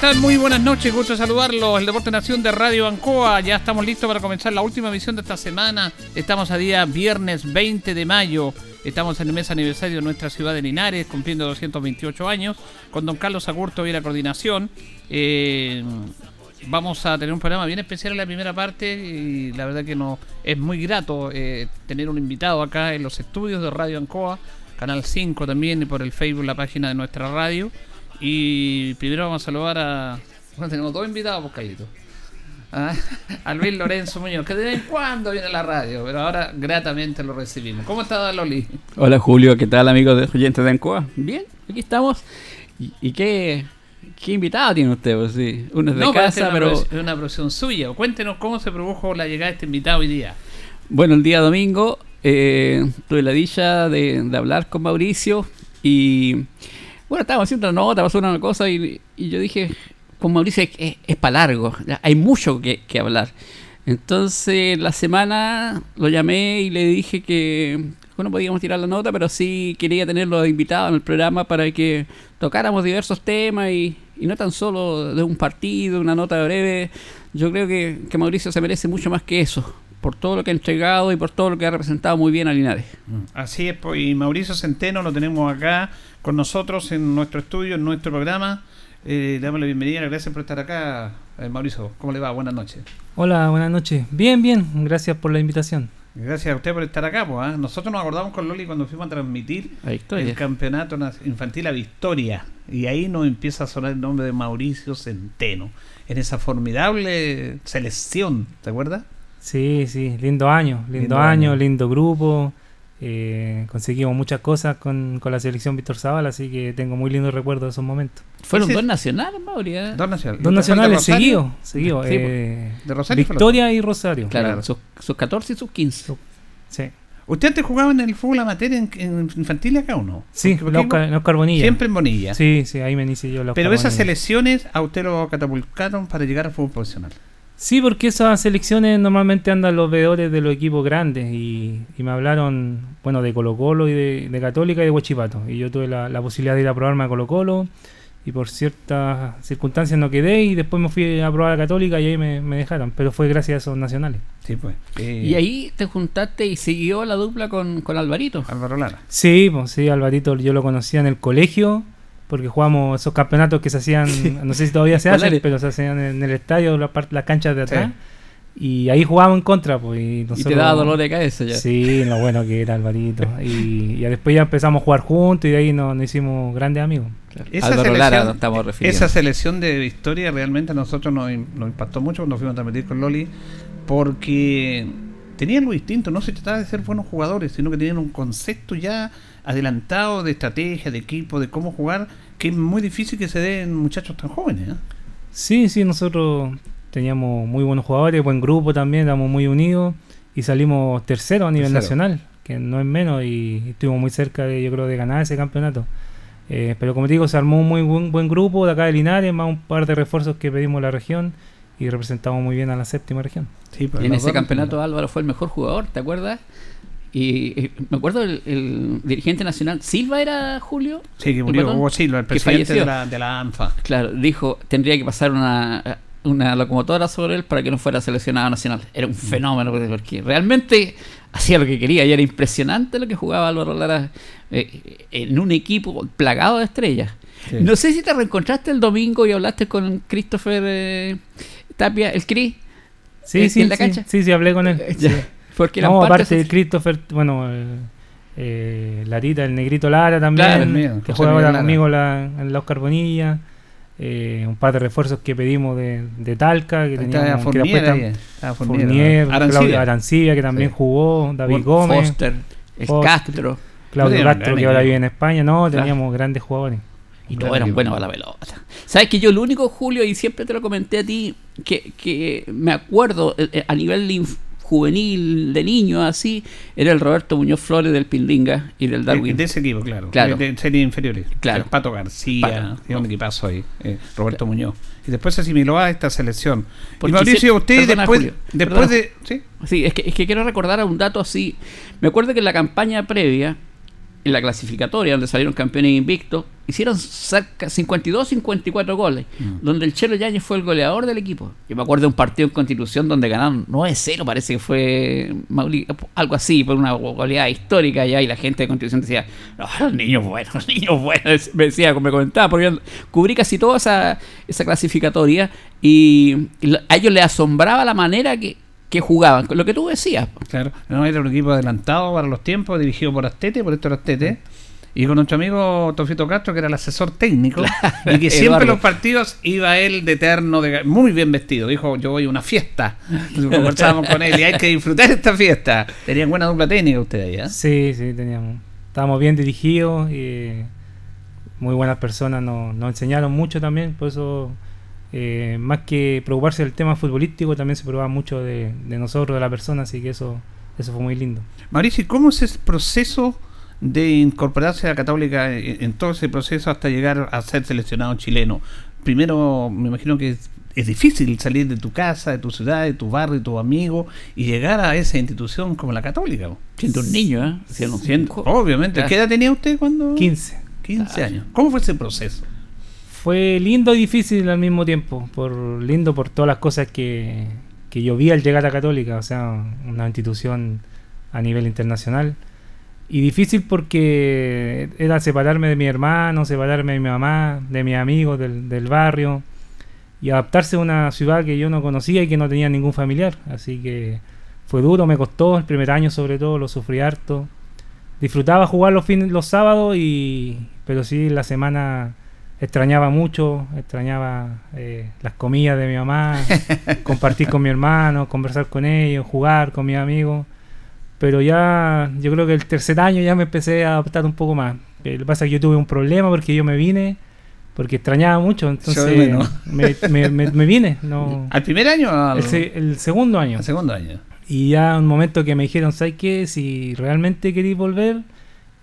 Muy buenas noches, gusto saludarlos. El Deporte Nación de Radio Ancoa. Ya estamos listos para comenzar la última emisión de esta semana. Estamos a día viernes 20 de mayo. Estamos en el mes aniversario de nuestra ciudad de Linares, cumpliendo 228 años. Con don Carlos Agurto y la coordinación. Eh, vamos a tener un programa bien especial en la primera parte y la verdad que no es muy grato eh, tener un invitado acá en los estudios de Radio Ancoa, Canal 5 también y por el Facebook, la página de nuestra radio. Y primero vamos a saludar a. Bueno, tenemos dos invitados, pues callito. ¿Ah? A Luis Lorenzo Muñoz, que de vez en cuando viene a la radio, pero ahora gratamente lo recibimos. ¿Cómo está Loli? Hola Julio, ¿qué tal amigos de oyentes de Ancoa? Bien, aquí estamos. ¿Y, qué, qué invitado tiene usted? Pues sí, uno es de casa, pero... Es una producción suya. Cuéntenos cómo se produjo la llegada de este invitado hoy día. Bueno, el día domingo eh, tuve la dicha de, de hablar con Mauricio y bueno, estábamos haciendo una nota, pasó una cosa y, yo dije, con Mauricio es, para largo, hay mucho que, hablar. Entonces la semana lo llamé y le dije que bueno, podíamos tirar la nota, pero sí quería tenerlo invitado en el programa para que tocáramos diversos temas y, no tan solo de un partido, una nota breve. Yo creo que Mauricio se merece mucho más que eso por todo lo que ha entregado y por todo lo que ha representado muy bien a Linares. Así es, pues, y Mauricio Centeno lo tenemos acá con nosotros en nuestro estudio, en nuestro programa. Eh, le damos la bienvenida, gracias por estar acá. Eh, Mauricio, ¿cómo le va? Buenas noches. Hola, buenas noches. Bien, bien, gracias por la invitación. Gracias a usted por estar acá. Pues, ¿ah? Nosotros nos acordamos con Loli cuando fuimos a transmitir el campeonato infantil a Victoria. Y ahí nos empieza a sonar el nombre de Mauricio Centeno. En esa formidable selección, ¿te acuerdas? Sí, sí, lindo año, lindo, año, lindo grupo. Eh, conseguimos muchas cosas con, la selección Víctor Zavala, así que tengo muy lindos recuerdos de esos momentos. ¿Fueron dos nacionales, Mauri? ¿eh? Dos nacionales. Dos nacionales seguidos. Seguido, eh, de Rosario Victoria y Rosario. Claro, Sus, 14 y sus 15. sí. ¿Usted antes jugaba en el fútbol amateur en, en infantil acá o no? Sí, en Oscar, Bonilla. Siempre en Bonilla. Sí, sí, ahí me inicié yo. Pero esas selecciones a usted lo catapultaron para llegar al fútbol profesional. Sí, porque esas selecciones normalmente andan los veedores de los equipos grandes y, me hablaron, bueno, de Colo Colo y de, Católica y de Huachipato. Y yo tuve la, posibilidad de ir a probarme a Colo Colo y por ciertas circunstancias no quedé y después me fui a probar a Católica y ahí me, me dejaron, pero fue gracias a esos nacionales. Sí, pues. Eh, Y ahí te juntaste y siguió la dupla con, con Alvarito. Álvaro Lara. Sí, pues sí, Alvarito yo lo conocía en el colegio porque jugamos esos campeonatos que se hacían, no sé si todavía se hacen, pero se hacían en el estadio, la parte- las canchas de atrás. Y ahí jugábamos en contra, pues. Y, Y nosotros- te daba dolor de cabeza ya. Sí, lo bueno que era Alvarito. Y, y después ya empezamos a jugar juntos y de ahí nos, nos hicimos grandes amigos. Claro. Esa selección- Lara nos estamos refiriendo. Esa selección de historia realmente a nosotros nos, im- nos impactó mucho cuando fuimos a transmitir con Loli, porque tenían algo distinto, no se trataba de ser buenos jugadores, sino que tenían un concepto ya adelantado de estrategia, de equipo, de cómo jugar, que es muy difícil que se dé en muchachos tan jóvenes. ¿eh? Sí, sí, nosotros teníamos muy buenos jugadores, buen grupo también, éramos muy unidos y salimos tercero a nivel Tercero. nacional, que no es menos, y estuvimos muy cerca de, yo creo, de ganar ese campeonato. Eh, pero como te digo, se armó un muy buen, buen grupo de acá de Linares, más un par de refuerzos que pedimos a la región y representamos muy bien a la séptima región. Sí, Y en ese campeonato Álvaro fue el mejor jugador, ¿te acuerdas? Y me acuerdo el, el dirigente nacional, Silva era Julio, Sí, que murió Patón, Hugo Silva, el presidente de la, de la ANFA. claro, dijo, tendría que pasar una, una locomotora sobre él para que no fuera seleccionado nacional. Era un fenómeno, porque realmente hacía lo que quería y era impresionante lo que jugaba Álvaro Lara eh, en un equipo plagado de estrellas. Sí. No sé si te reencontraste el domingo y hablaste con Christopher eh, Tapia, el Cris. Sí, ¿En- sí, en la sí, cancha? sí, sí, hablé con él. Ya, sí. Porque No, parte aparte de de Christopher, bueno, el, eh, Larita, el negrito Lara también, Claro, el mío, que juega ahora conmigo la, en la Oscar Bonilla. eh, un par de refuerzos que pedimos de, de Talca, que teníamos que Fournier, después ahí, tam- estaba Fournier, Fournier, Arancibia. Claudio Arancibia, que también Sí. jugó, David Gómez, Foster, el Foster. Castro. Claudio Castro, que ahora vive en España. No, Claro. teníamos grandes jugadores. Y todos eran buenos a la pelota. ¿Sabes que yo, lo único, Julio, y siempre te lo comenté a ti, que, que me acuerdo eh, eh, a nivel inf- juvenil, de niño, así, era el Roberto Muñoz Flores del Pindinga y del De, Darwin. de ese equipo, claro. Claro. De, de series inferiores. Claro. El Pato García, Pato. un equipazo ahí. eh, Roberto Muñoz. Y después se asimiló a esta selección. Porque y Mauricio, usted perdona, después, Julio, después perdona. de. ¿sí? Sí, es que, es que quiero recordar a un dato así. Me acuerdo que en la campaña previa, en la clasificatoria, donde salieron campeones invictos, hicieron cerca 52-54 goles, Mm. donde el Chelo Yáñez fue el goleador del equipo. Yo me acuerdo de un partido en Constitución donde ganaron 9-0, parece que fue algo así, por una goleada histórica ya, y la gente de Constitución decía, no, los niños buenos, los niños buenos, me decía, me comentaba, porque cubrí casi toda esa, esa clasificatoria y, a ellos les asombraba la manera que, que jugaban, lo que tú decías. Claro. No, era un equipo adelantado para los tiempos, dirigido por Astete, por Héctor Astete. Y con nuestro amigo Tofito Castro, que era el asesor técnico, y que siempre en los partidos iba él de eterno, de, muy bien vestido. Dijo: Yo voy a una fiesta. Conversábamos con él y hay que disfrutar esta fiesta. Tenían buena dupla técnica ustedes ahí, ¿eh? Sí, sí, teníamos. Estábamos bien dirigidos y muy buenas personas nos, nos enseñaron mucho también. Por eso, eh, más que preocuparse del tema futbolístico, también se preocupaba mucho de, de nosotros, de la persona. Así que eso, eso fue muy lindo. Mauricio, ¿y ¿cómo es ese proceso de incorporarse a la Católica en, en todo ese proceso hasta llegar a ser seleccionado chileno? Primero, me imagino que es, es difícil salir de tu casa, de tu ciudad, de tu barrio, de tu amigo y llegar a esa institución como la Católica. Siendo un niño, ¿eh? Siendo obviamente. ¿Qué edad tenía usted cuando? 15. 15 años. ¿Cómo fue ese proceso? Fue lindo y difícil al mismo tiempo. Por lindo por todas las cosas que, que yo vi al llegar a Católica, o sea, una institución a nivel internacional. Y difícil porque era separarme de mi hermano, separarme de mi mamá, de mis amigos, del, del barrio, y adaptarse a una ciudad que yo no conocía y que no tenía ningún familiar. Así que fue duro, me costó, el primer año sobre todo, lo sufrí harto. Disfrutaba jugar los fines, los sábados, y pero sí la semana extrañaba mucho, extrañaba eh, las comidas de mi mamá, compartir con mi hermano, conversar con ellos, jugar con mis amigos. Pero ya, yo creo que el tercer año ya me empecé a adaptar un poco más. Eh, Lo que pasa es que yo tuve un problema porque yo me vine, porque extrañaba mucho, entonces me, me- me- me vine. No, ¿Al primer año o al, el, se- el segundo año. al segundo año? Y ya un momento que me dijeron, ¿sabes qué? Si realmente queréis volver,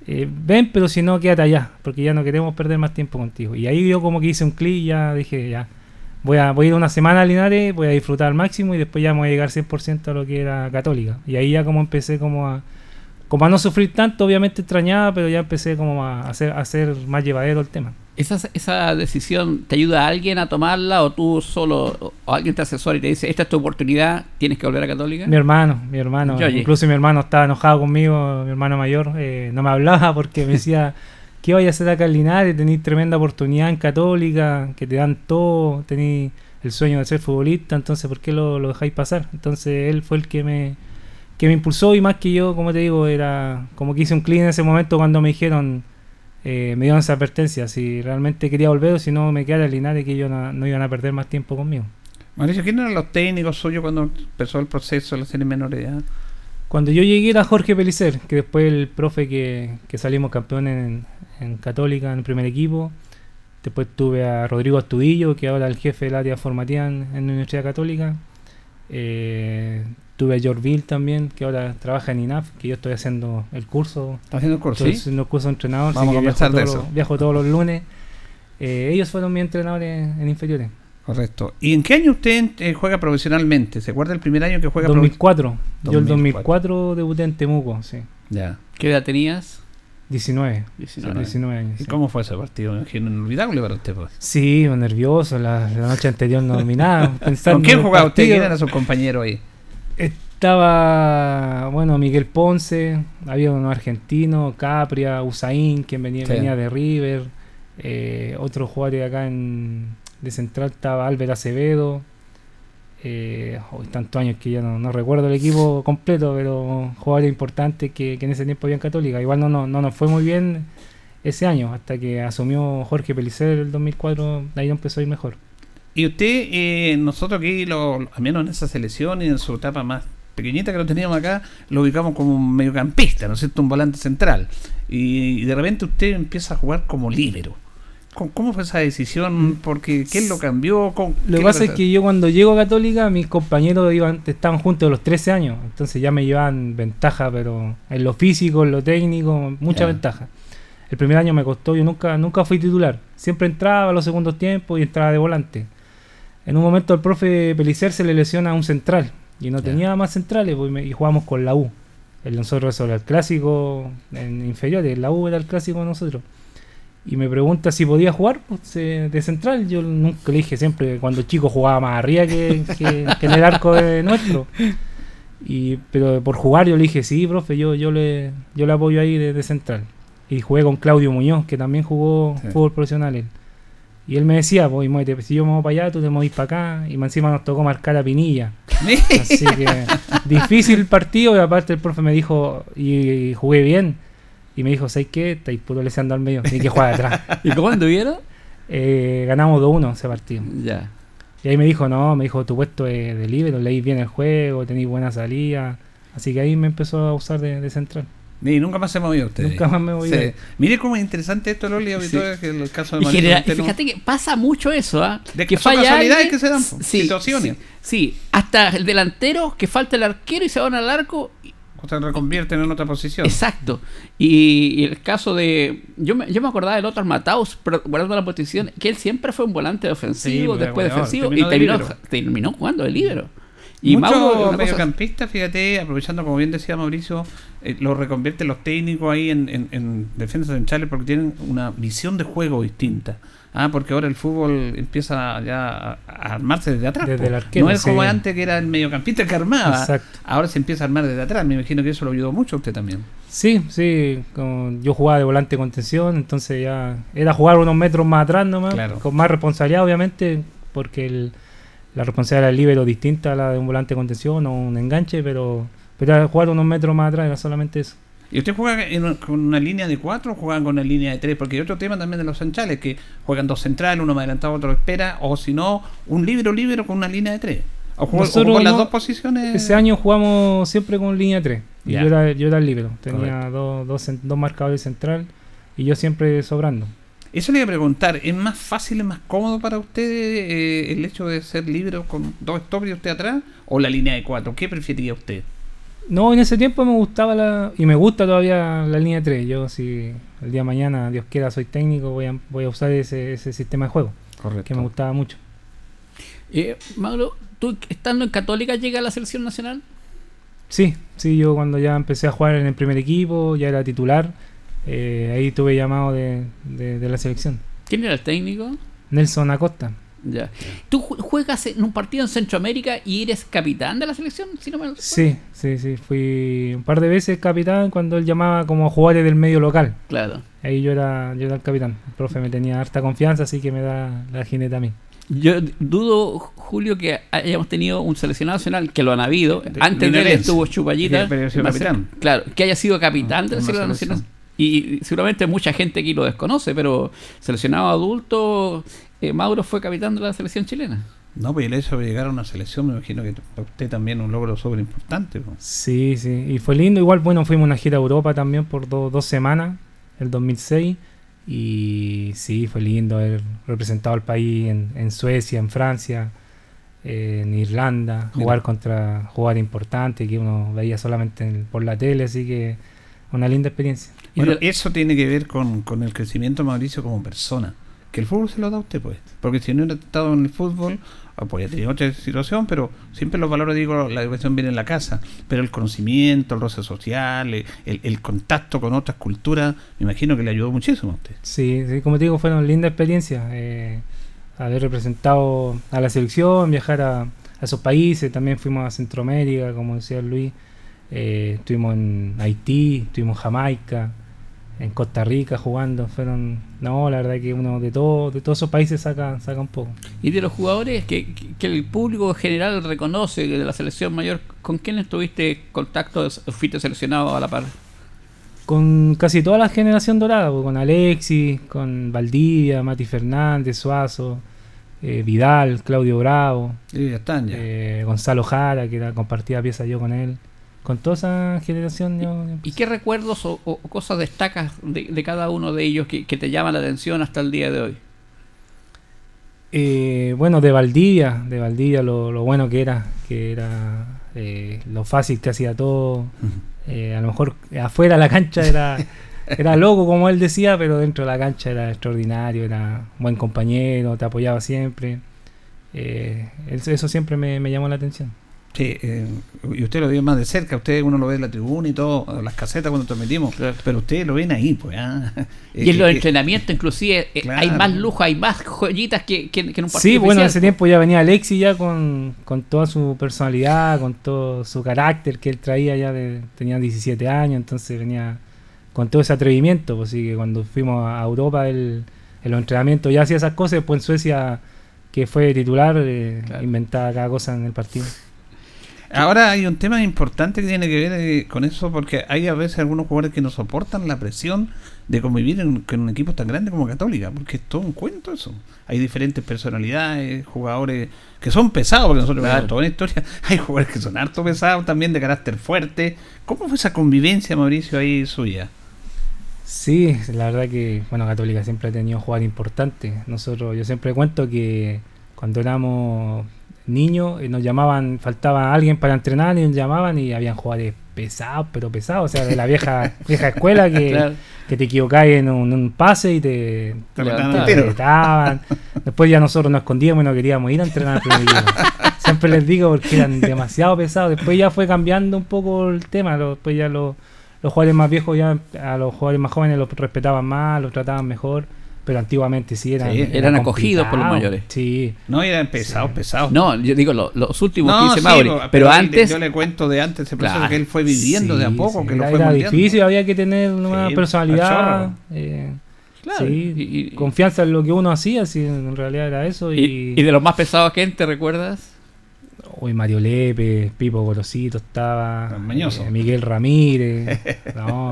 eh, ven, pero si no, quédate allá, porque ya no queremos perder más tiempo contigo. Y ahí yo como que hice un clic y ya dije, ya, voy a, voy a ir una semana a Linares, voy a disfrutar al máximo y después ya me voy a llegar 100% a lo que era católica. Y ahí ya como empecé como a, como a no sufrir tanto, obviamente extrañaba, pero ya empecé como a hacer, a hacer más llevadero el tema. ¿Esa, ¿Esa decisión te ayuda a alguien a tomarla o tú solo, o alguien te asesora y te dice, esta es tu oportunidad, tienes que volver a Católica? Mi hermano, mi hermano, incluso mi hermano estaba enojado conmigo, mi hermano mayor, eh, no me hablaba porque me decía, ¿qué voy a hacer acá en Linares? Tenéis tremenda oportunidad en Católica, que te dan todo, tenéis el sueño de ser futbolista, entonces ¿por qué lo, lo dejáis pasar? Entonces él fue el que me, que me impulsó y más que yo, como te digo, era como que hice un clic en ese momento cuando me dijeron, eh, me dieron esa advertencia, si realmente quería volver o si no me quedara en Linares, que ellos no, no iban a perder más tiempo conmigo. Mauricio, ¿quién eran los técnicos suyos cuando empezó el proceso de la serie menor de edad? Cuando yo llegué era Jorge Pelicer, que después el profe que, que salimos campeones en, en Católica, en el primer equipo. Después tuve a Rodrigo Astudillo, que ahora es el jefe del área formativa en, en la Universidad Católica. Eh, tuve a Jorville también, que ahora trabaja en INAF, que yo estoy haciendo el curso. ¿Estás haciendo el curso? Estoy ¿Sí? haciendo el curso de entrenador, Vamos así a conversar de todos, eso. los- viajo todos los lunes. Eh, ellos fueron mis entrenadores en inferiores. Correcto. ¿Y en qué año usted eh, juega profesionalmente? ¿Se acuerda el primer año que juega 2004. Yo el 2004. 2004 debuté en Temuco, sí. Ya. ¿Qué edad tenías? 19. 19. 19 años. ¿Y sí. cómo fue ese partido? Me imagino inolvidable para usted. Pues. Sí, nervioso, la, la noche anterior no dormí nada. pensando ¿Con quién jugaba usted? ¿Quién era su compañero ahí? Estaba, bueno, Miguel Ponce, había uno argentino, Capria, Usain, quien venía, Sí. venía de River, eh, otro jugador de acá en, de Central estaba Álvaro Acevedo. Eh, hoy tantos años que ya no, no recuerdo el equipo completo, pero jugadores importantes que, que en ese tiempo había en Católica. Igual no, no, no nos fue muy bien ese año, hasta que asumió Jorge Pelicer el 2004, de ahí no empezó a ir mejor. Y usted, eh, nosotros aquí, lo, al menos en esa selección y en su etapa más pequeñita que lo teníamos acá, lo ubicamos como un mediocampista, ¿no es cierto? Un volante central. Y, y de repente usted empieza a jugar como líbero. ¿Cómo, fue esa decisión? Porque ¿quién lo cambió? ¿Cómo- Lo que pasa es que yo cuando llego a Católica, mis compañeros iban, estaban juntos a los 13 años, entonces ya me llevaban ventaja, pero en lo físico, en lo técnico, mucha Ya. ventaja. El primer año me costó, yo nunca, nunca fui titular, siempre entraba a los segundos tiempos y entraba de volante. En un momento al profe Pelicer se le lesiona a un central y no tenía más centrales pues, y jugábamos con la U. El nosotros eso era el clásico en inferiores, la U era el clásico de nosotros. Y me pregunta si podía jugar pues, de central. Yo nunca le dije siempre, cuando chico jugaba más arriba que, que- que en el arco de nuestro. Y, pero por jugar yo le dije, sí, profe, yo, yo, le, yo le apoyo ahí de, de central. Y jugué con Claudio Muñoz, que también jugó Sí. fútbol profesional él. Y él me decía, pues, muévete, si yo me voy para allá, tú te movís para acá. Y más encima nos tocó marcar a Pinilla. Así que difícil el partido y aparte el profe me dijo, y, jugué bien. Y me dijo, ¿sabes qué? Estáis puro leseando al medio, hay que jugar atrás. ¿Y cómo anduvieron? Eh, ganamos 2-1 ese partido. Ya. Y ahí me dijo, no, me dijo, tu puesto es de libre, leí bien el juego, tenéis buena salida. Así que ahí me empezó a usar de, de central. Y nunca más se movió usted. Nunca más me Sí. a Mire cómo es interesante esto, Loli, Sí. habitual, que el caso de Y, Mauricio genera- y Centeno. fíjate que pasa mucho eso, ¿ah? De- que son falla casualidades alguien, que se dan, sí, situaciones. Sí, hasta el delantero, que falta el arquero y se van al arco. y- Se reconvierten en otra posición. Exacto. Y, y el caso de. Yo me, yo me acordaba del otro Mataus, guardando la posición, que él siempre fue un volante ofensivo, pues, después defensivo, terminó y terminó, terminó jugando de libero. Y cosa- mediocampistas, fíjate, aprovechando como bien decía Mauricio, eh, lo reconvierten los técnicos ahí en, en, en defensas centrales porque tienen una visión de juego distinta. Ah, porque ahora el fútbol empieza ya a, a armarse desde atrás. Desde el arquero, no es sí. como antes que era el mediocampista que armaba. Exacto. Ahora se empieza a armar desde atrás. Me imagino que eso lo ayudó mucho a usted también. Sí, sí, como yo jugaba de volante de contención, entonces ya era jugar unos metros más atrás nomás, Claro. con más responsabilidad obviamente, porque el- la responsabilidad del libero es distinta a la de un volante de contención o un enganche, pero, pero jugar unos metros más atrás, era solamente eso. ¿Y usted juega en con una línea de cuatro o juegan con una línea de tres? Porque hay otro tema también de los centrales, que juegan dos centrales, uno más adelantado, otro espera, o si no, un libro libero con una línea de tres. O Nosotros con las no- dos posiciones. Ese año jugamos siempre con línea 3, y Ya. yo era, yo era el libero, tenía dos, dos, dos marcadores central y yo siempre sobrando. Eso le iba a preguntar, ¿es más fácil, es más cómodo para usted eh, el hecho de ser libero con dos stoppers y usted atrás? ¿O la línea de cuatro? ¿Qué preferiría usted? No, en ese tiempo me gustaba la. Y me gusta todavía la línea 3. Yo, si el día de mañana, Dios quiera, soy técnico, voy a, voy a usar ese, ese sistema de juego, Correcto. que me gustaba mucho. Eh, Mauro, ¿tú estando en Católica llega a la selección nacional? Sí, sí, yo cuando ya empecé a jugar en el primer equipo, ya era titular, eh, ahí tuve llamado de, de- de la selección. ¿Quién era el técnico? Nelson Acosta. Ya. ¿Tú ju- juegas en un partido en Centroamérica y eres capitán de la selección? Si no me? Sí, sí, sí, fui un par de veces capitán cuando él llamaba como jugadores del medio local. Claro. Ahí yo era, yo era el capitán. El profe me tenía harta confianza, así que me da la jineta a mí. Yo dudo, Julio, que hayamos tenido un seleccionado nacional, que lo han habido. De- Antes de él estuvo Chupallita. Que haya sido Marcelo- capitán. Claro, que haya sido capitán de la selección. nacional. Y seguramente mucha gente aquí lo desconoce, pero seleccionado adulto, eh, Mauro fue capitán de la selección chilena. No, pues el hecho de llegar a una selección, me imagino que para usted también un logro súper importante. pues. Sí, sí, y fue lindo. Igual, bueno, fuimos a una gira a Europa también por do- dos semanas, el 2006. Y sí, fue lindo haber representado al país en, en Suecia, en Francia, eh, en Irlanda, Mira. jugar contra jugadores importantes que uno veía solamente en- por la tele, así que una linda experiencia. Y Bueno, eso tiene que ver con, con el crecimiento de Mauricio como persona. Que el fútbol se lo da a usted, pues. Porque si no hubiera estado en el fútbol, ah, podría tener otra situación, pero siempre los valores, digo, la educación viene en la casa. Pero el conocimiento, el roce social, el, el- el contacto con otras culturas, me imagino que le ayudó muchísimo a usted. Sí, sí, como te digo, fueron lindas experiencias. eh, haber representado a la selección, viajar a, a esos países. También fuimos a Centroamérica, como decía Luis. eh, estuvimos en Haití, estuvimos en Jamaica, en Costa Rica jugando. Fueron, no, la verdad que uno de todo, de todos esos países saca, saca un poco. Y de los jugadores que, el público general reconoce de la selección mayor, ¿con quiénes tuviste contacto? ¿Fuiste seleccionado a la par? Con casi toda la generación dorada, pues, con Alexis, con Valdivia, Mati Fernández, Suazo, eh, Vidal, Claudio Bravo. Y ya están, ya. eh, Gonzalo Jara, que era, compartía pieza yo con él. Con toda esa generación yo... ¿Y qué recuerdos o, o cosas destacas de, de cada uno de ellos que, que te llaman la atención hasta el día de hoy? Eh, bueno, de Valdivia, de Valdivia lo, lo bueno que era, que era eh, lo fácil que hacía todo. Eh, a lo mejor afuera de la cancha era, era loco, como él decía, pero dentro de la cancha era extraordinario, era un buen compañero, te apoyaba siempre. Eh, eso, eso siempre me, me llamó la atención. Sí, eh, y usted lo vio más de cerca, usted uno lo ve en la tribuna y todo, las casetas cuando transmitimos, Claro. pero ustedes lo ven ahí, pues. ah. Y en Eh, los eh, entrenamientos, inclusive, eh, claro. hay más lujo, hay más joyitas que, que- que en un partido. Sí, bueno, en ese tiempo ya venía Alexis ya con, con toda su personalidad, con todo su carácter que él traía ya de, tenía 17 años, entonces venía con todo ese atrevimiento, pues sí que cuando fuimos a Europa él, en los entrenamientos ya hacía esas cosas, después en Suecia que fue titular, eh, Claro. inventaba cada cosa en el partido. Ahora hay un tema importante que tiene que ver eh, con eso, porque hay a veces algunos jugadores que no soportan la presión de convivir en, con un equipo tan grande como Católica, porque es todo un cuento eso. Hay diferentes personalidades, jugadores que son pesados, porque nosotros Claro. toda una historia. Hay jugadores que son harto pesados también, de carácter fuerte. ¿Cómo fue esa convivencia, Mauricio, ahí suya? Sí, la verdad que, bueno, Católica siempre ha tenido jugadores importantes. Nosotros, yo siempre cuento que cuando éramos niños nos llamaban, faltaba alguien para entrenar y nos llamaban y habían jugadores pesados, pero pesados, o sea, de la vieja vieja escuela que, Claro. que te equivocabas en un, un pase y te, Te retaban. Después ya nosotros nos escondíamos y no queríamos ir a entrenar. Siempre les digo porque eran demasiado pesados. Después ya fue cambiando un poco el tema. Después ya los, los jugadores más viejos ya a los jugadores más jóvenes los respetaban más, los trataban mejor. Pero antiguamente sí eran, Sí, eran acogidos por los mayores. Sí. No, eran pesados, pesados. No, yo digo lo- los últimos No, 15 sí, Mauri, pero antes Yo le cuento de antes, ese proceso Claro. que él fue viviendo de a poco, sí, que lo era, fue era difícil, había que tener una Sí, personalidad. al eh, Claro, sí, y- y- confianza en lo que uno hacía, si en realidad era eso. y, y de los más pesados que te recuerdas? Hoy Mario Lepe, Pipo Gorosito estaba, eh, Miguel Ramírez, no,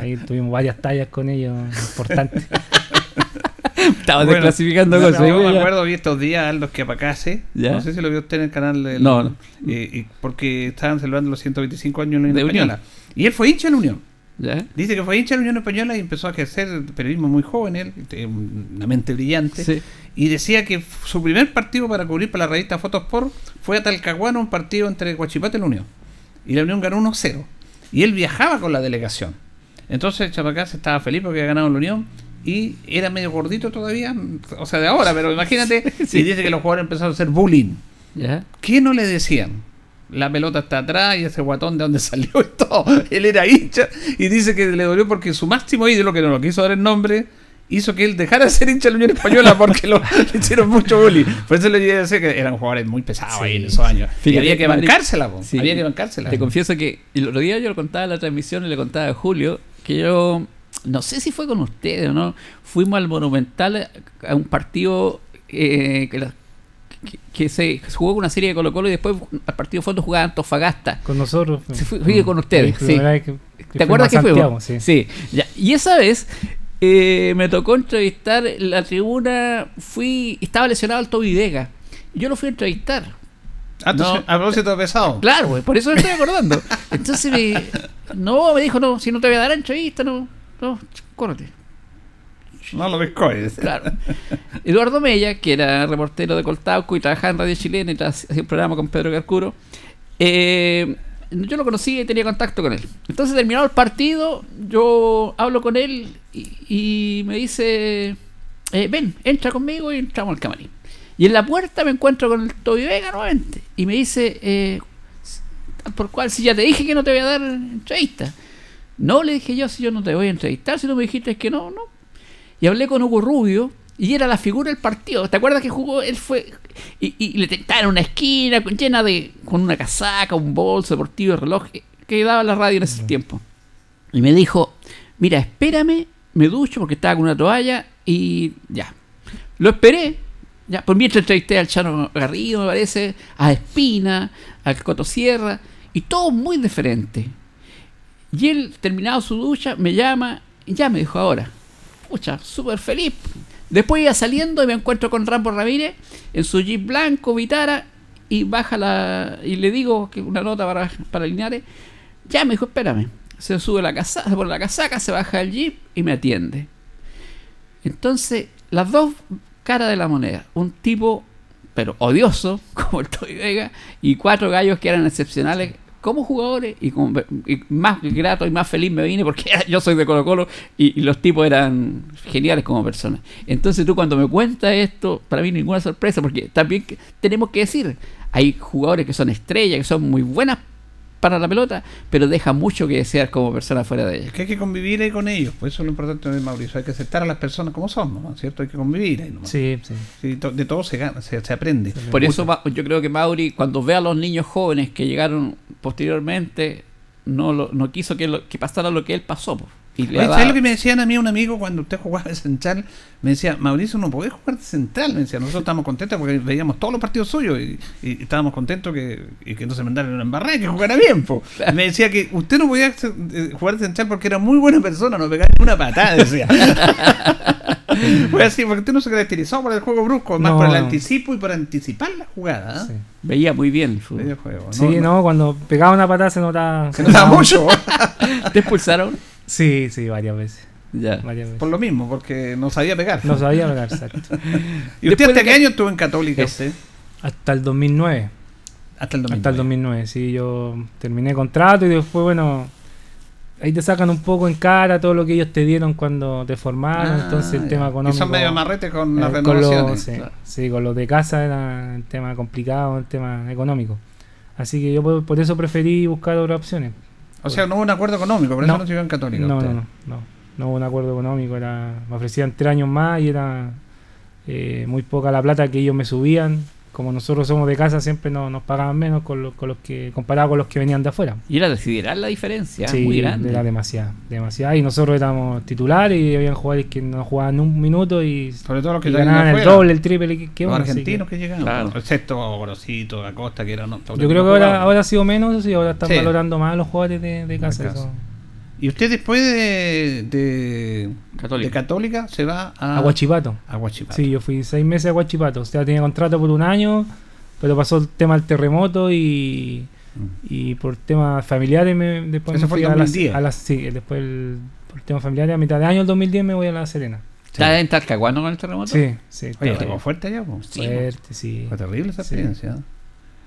ahí tuvimos varias tallas con ellos importantes. Estaba Bueno, desclasificando no, cosas. digo, me acuerdo, vi estos días Aldos que Apacase. Ya. No sé si lo vio usted en el canal. del- No, no. eh, porque estaban celebrando los 125 años de la Unión De Unión. Española. Y él fue hincha de la Unión. ¿Ya? Dice que fue hincha de la Unión Española y empezó a ejercer periodismo muy joven, él, eh, una mente brillante. Sí. Y decía que su primer partido para cubrir para la revista Fotosport fue a Talcahuano, un partido entre Guachipato y la Unión. Y la Unión ganó 1-0. Y él viajaba con la delegación. Entonces Chapacás estaba feliz porque había ganado la Unión y era medio gordito todavía, o sea, de ahora, pero imagínate, Sí. y dice que los jugadores empezaron a hacer bullying. ¿Ya? ¿Qué no le decían? La pelota está atrás y ese guatón de donde salió y todo. Él era hincha y dice que le dolió porque su máximo ídolo, que no lo quiso dar el nombre, hizo que él dejara de ser hincha de la Unión Española porque lo, le hicieron mucho bullying. Por eso le decir que eran jugadores muy pesados ahí en esos años. y Fíjate, había que bancársela. Sí. había que bancársela. Te confieso que el otro día yo lo contaba en la transmisión y le contaba a Julio que yo, no sé si fue con ustedes o no, fuimos al Monumental a un partido eh, que, la- que- que se jugó con una serie de Colo Colo y después al partido fondo jugaba Antofagasta. Con nosotros. Se fue- fue con ustedes, sí. que- que ¿Te acuerdas que fuimos a fuimos? Santiago, sí. ya. Y esa vez eh, me tocó entrevistar la tribuna, fui, estaba lesionado Vega. Y yo lo fui a entrevistar. Ah, No. a propósito de pesado. Claro, por eso me estoy acordando. Entonces me. No, me dijo, no, si no te voy a dar entrevista, no. No, córrete. No lo pescoes. Claro. Eduardo Mella, que era reportero de Coltauco y trabajaba en Radio Chilena y hacía un programa con Pedro Carcuro, eh, yo lo conocí y tenía contacto con él. Entonces, terminado el partido, yo hablo con él y, y me dice: eh, Ven, entra conmigo y entramos al camarín. Y en la puerta me encuentro con el Toby Vega nuevamente y me dice: eh, Por cual, si ya te dije que no te voy a dar entrevista. No, le dije yo, si yo no te voy a entrevistar, si no me dijiste que no, no. Y hablé con Hugo Rubio y era la figura del partido. ¿Te acuerdas que jugó? Él fue. Y, y le tentaron en una esquina con- llena de. con una casaca, un bolso deportivo, reloj eh, que daba la radio en ese tiempo. Y me dijo: Mira, espérame, me ducho porque estaba con una toalla y ya. Lo esperé. Ya, por mientras entrevisté al Chano Garrido, me parece, a Espina, al Coto Sierra, y todo muy diferente. Y él, terminado su ducha, me llama y ya me dijo ahora. Pucha, súper feliz. Después iba saliendo y me encuentro con Rambo Ramírez en su jeep blanco, Vitara, y baja la. y le digo que una nota para, para Linares. Ya me dijo, espérame. Se sube la casaca, se pone la casaca, se baja el jeep y me atiende. Entonces, las dos caras de la moneda. Un tipo, pero odioso, como el Toy Vega, y cuatro gallos que eran excepcionales como jugadores y, como, y más grato y más feliz me vine porque yo soy de Colo Colo y, y los tipos eran geniales como personas. Entonces tú cuando me cuentas esto, para mí ninguna sorpresa porque también tenemos que decir, hay jugadores que son estrellas, que son muy buenas para la pelota, pero dejan mucho que desear como personas fuera de ella. Es que hay que convivir ahí con ellos, pues eso es lo importante de Mauricio, hay que aceptar a las personas como son, ¿no? ¿cierto? Hay que convivir ahí nomás. Sí, sí. Sí, to- de todo se gana, se, se aprende. Por eso yo creo que Mauri, cuando ve a los niños jóvenes que llegaron posteriormente, no, lo- no quiso que, lo- que pasara lo que él pasó. Y Oye, ¿Sabes lo que me decían a mí un amigo cuando usted jugaba de central? Me decía, Mauricio, no podés jugar de central. Me decía, nosotros estábamos contentos porque veíamos todos los partidos suyos y, y estábamos contentos que, y que no se mandaran una embarrada, que jugara bien. po. Me decía que usted no podía eh, jugar de central porque era muy buena persona, no pegaba ni una patada, decía. Fue así, porque usted no se caracterizó por el juego brusco, más No, por el no. anticipo y por anticipar la jugada. ¿ah? sí. Veía muy bien el fútbol. Juego, Sí, no, cuando pegaba una patada se notaba. Se notaba mucho. ¿Te expulsaron? Sí, sí, varias veces. Ya. Varias veces. por lo mismo, porque no sabía pegar. No sabía pegar, exacto. ¿Y usted hasta qué año estuvo en Católica? Es- usted? Hasta el 2009. Hasta el 2009. Hasta el 2009, sí. Yo terminé contrato y después, bueno, ahí te sacan un poco en cara todo lo que ellos te dieron cuando te formaron. Ah, entonces el tema Y económico. son medio amarrete con las eh, con los- renovaciones. sí, Claro. sí, con los de casa era el tema complicado, el tema económico. Así que yo por, por eso preferí buscar otras opciones. O sea, no hubo un acuerdo económico, por eso No. siguió en Católica. No, no, no, no, no hubo un acuerdo económico. Era, me ofrecían tres años más y era eh, muy poca la plata que ellos me subían. Como nosotros somos de casa, siempre no- nos pagaban menos con, los con los que comparado con los que venían de afuera. Y era decidirá la diferencia, Sí, muy grande. era demasiado, demasiado. Y nosotros éramos titulares y habían jugadores que no jugaban un minuto y, Sobre todo los que ganaban el doble, el triple que, que Los argentinos que- que, llegaban. Claro. Excepto Gorosito, Acosta, que eran. Yo creo que ahora, ahora ha sido menos y ahora están Sí. valorando más a los jugadores de, de casa. Y usted después de, de, Católica. de Católica se va a, A Guachipato. a Huachipato. Sí, yo fui seis meses a Guachipato. O sea, tenía contrato por un año, pero pasó el tema del terremoto y, Mm. y por temas familiares me, después Eso me fue el a las, 2010. a las- sí, después el, por temas familiares a mitad de año, el 2010 me voy a La Serena. ¿Estás en Talcahuano con el terremoto? Sí, sí. Oye, estuvo fuerte allá, po. Sí, fuerte, sí. Fue terrible esa Sí. experiencia. ¿eh?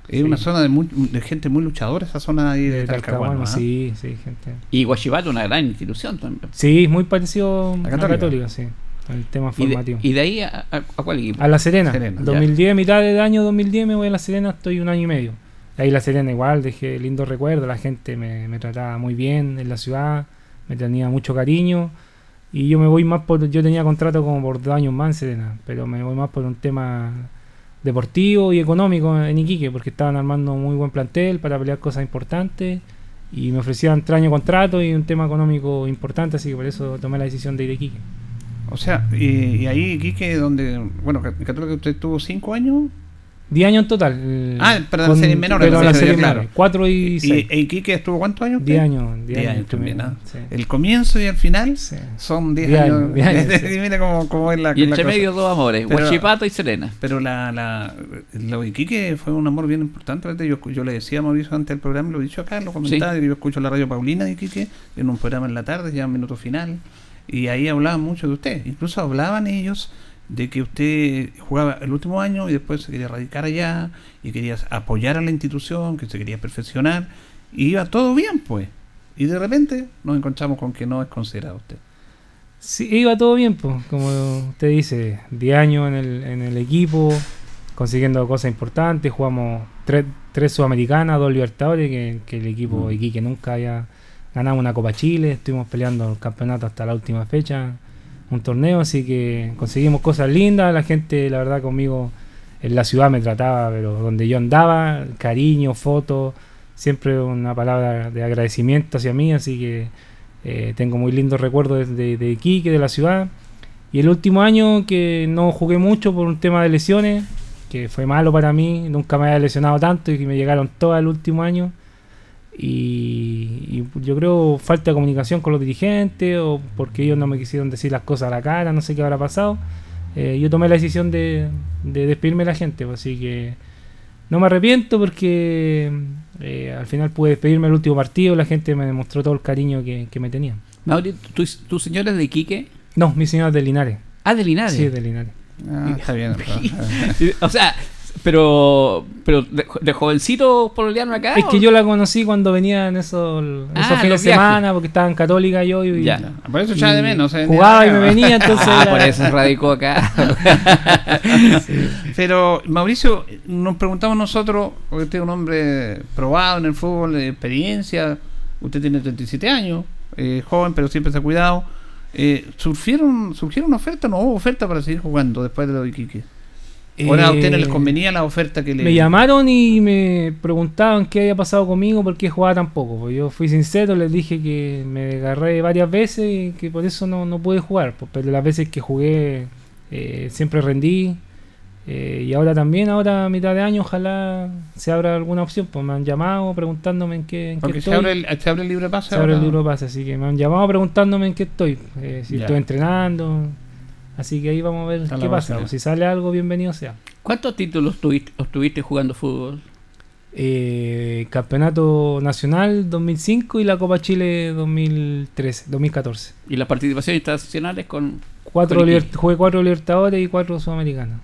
Es Sí. una zona de, muy- de gente muy luchadora, esa zona ahí de, De Talcahuano. ¿ah? sí, sí, gente. Y Guachipato, una gran institución también. Sí, muy parecido a Católica? Católica, sí. El tema Y de, formativo. y de ahí a, a- a cuál equipo? A La Serena. Serena, ya. 2010, mitad del año 2010 me voy a La Serena, estoy un año y medio. Ahí La Serena igual, dejé lindo recuerdo, la gente me, me trataba muy bien en la ciudad, me tenía mucho cariño. Y yo me voy más por, yo tenía contrato como por dos años más en Serena, pero me voy más por un tema deportivo y económico en Iquique, porque estaban armando muy buen plantel para pelear cosas importantes y me ofrecían tres contrato y un tema económico importante, así que por eso tomé la decisión de ir a Iquique. O sea, y, ahí, Quique, donde, bueno, en Católica usted tuvo cinco años. 10 años en total. Ah, pero en la serie menor, Pero en en la la serie serie claro. menor. 4 y Y, 6. y Quique estuvo cuántos años? 10 usted? años. 10 10 años, años también, ¿ah? sí. El comienzo y el final Sí. son 10 Diez años. diez años, sí. Mira cómo, cómo es la, Y la entre cosa. medio dos amores, Huachipato y Serena. Pero la, la, lo de Iquique fue un amor bien importante. ¿verdad? Yo, yo le decía a Mauricio antes del programa, lo he dicho acá, lo comentaba, que yo escucho la radio Paulina de Iquique en un programa en la tarde, ya en minuto final, y ahí hablaban mucho de usted. Incluso hablaban ellos de que usted jugaba el último año y después se quería radicar allá y quería apoyar a la institución, que se quería perfeccionar, y iba todo bien, pues. Y de repente nos encontramos con que no es considerado usted. Sí, iba todo bien, pues, como usted dice, 10 años en el, en el equipo, consiguiendo cosas importantes, jugamos tres, tres sudamericanas, dos libertadores, que, que el equipo Mm. Iquique nunca haya ganado una Copa Chile, estuvimos peleando el campeonato hasta la última fecha, un torneo, así que conseguimos cosas lindas, la gente, la verdad, conmigo en la ciudad me trataba, pero donde yo andaba, cariño, fotos, siempre una palabra de agradecimiento hacia mí, así que eh, tengo muy lindos recuerdos de, de, de de la ciudad. Y el último año que no jugué mucho por un tema de lesiones, que fue malo para mí, nunca me había lesionado tanto y que me llegaron todas el último año. Y, y yo creo falta de comunicación con los dirigentes o porque ellos no me quisieron decir las cosas a la cara, no sé qué habrá pasado. Eh, yo tomé la decisión de, de despedirme de la gente, pues, así que no me arrepiento porque eh, al final pude despedirme el último partido, la gente me demostró todo el cariño que, que me tenía. Mauri, ¿tu, tu señor es de Iquique? No, mi señor es de Linares. Ah, de Linares. Sí, de Linares. Ah, está bien. o sea, pero, pero de, de jovencito pololearon acá. Es que yo la conocí cuando venía en esos, esos Ah, fines de semana, porque estaba en Católica yo y, Ya. Por eso echaba de menos. eh, jugaba y me venía, entonces Ah, era- por eso radicó acá. Pero, Mauricio, nos preguntamos nosotros, porque usted es un hombre probado en el fútbol, de experiencia, usted tiene 37 años, eh, joven, pero siempre se ha cuidado. Eh, ¿surgieron, ¿Surgieron ofertas? ¿No hubo oferta para seguir jugando después de lo de Iquique? ¿Ahora a usted no les Eh, convenía la oferta que le... Me llamaron y me preguntaban qué había pasado conmigo, por qué jugaba tan poco. Pues yo fui sincero, les dije que me agarré varias veces y que por eso no, no pude jugar. pues, pero las veces que jugué eh, siempre rendí. eh, y ahora también, ahora a mitad de año, ojalá se abra alguna opción. Pues me han llamado preguntándome en qué, en qué Porque se estoy. abre, el, se abre el libre pase Se abre el libro pase, así que me han llamado preguntándome en qué estoy, si Ya. estoy entrenando, así que ahí vamos a ver Está qué pasa. si sale algo, bienvenido sea. ¿Cuántos títulos tuviste, obtuviste jugando fútbol? Eh, Campeonato Nacional 2005 y la Copa Chile 2013, 2014. ¿Y las participaciones internacionales con... Cuatro Con jugué cuatro Libertadores y cuatro Sudamericanas.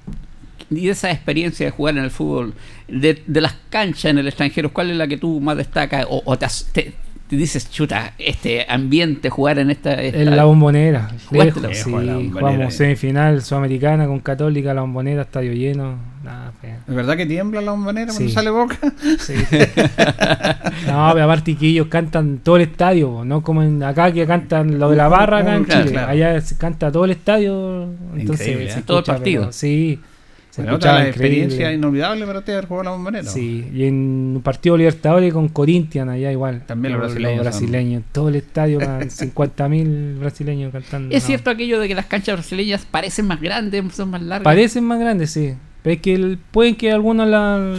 Y esa experiencia de jugar en el fútbol, de, de las canchas en el extranjero, ¿cuál es la que tú más destacas? O, te- te dices, chuta, este ambiente, jugar en esta... esta- En la bombonera. ¿Jugaste lejos, sí, Juega la Bombonera, jugamos eh. semifinal Sudamericana con Católica, la bombonera, estadio lleno. Nada, feo. ¿Es verdad que tiembla la bombonera cuando sale boca? Sí. no, pero aparte que ellos cantan todo el estadio, po, no como en acá que cantan lo de la barra acá en Chile. claro. Allá se canta todo el estadio, entonces Increíble, ¿eh? Todo el partido. pero sí, se Bueno, experiencias increíble. inolvidables para usted haber jugado la bombonera. Sí, y en un partido Libertadores con Corinthians allá igual. También los Los- brasileños son- todo el estadio, 50.000 brasileños cantando. ¿Es no. cierto aquello de que las canchas brasileñas parecen más grandes, son más largas? Parecen más grandes, sí. Pero es que el- pueden que algunos la,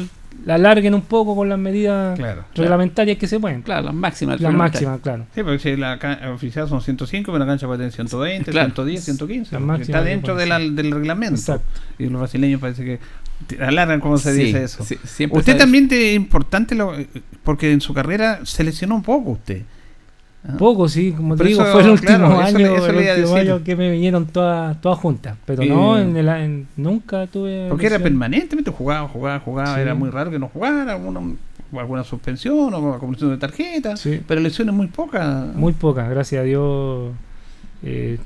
la alarguen un poco con las medidas Claro. reglamentarias que se pueden. Claro, las máximas. Las máximas, claro. Sí, porque si la oficial son 105, pero la cancha puede tener 120, Claro. 110, 115. La porque máxima está dentro de la- del reglamento. Exacto. Y los brasileños parece que alargan, como se Sí, dice eso. sí, siempre usted también te importante, lo, porque en su carrera se lesionó un poco usted. Ah. Poco, sí, como te digo, eso, fue el último claro, año, eso el último año que me vinieron todas todas juntas. Pero no, en el, en- nunca tuve. Porque era permanentemente, jugaba, jugaba, jugaba. Sí. Era muy raro que no jugara, alguna, alguna suspensión o acumulación de tarjeta. Sí. Pero lesiones muy pocas. Muy pocas, gracias a Dios. eh,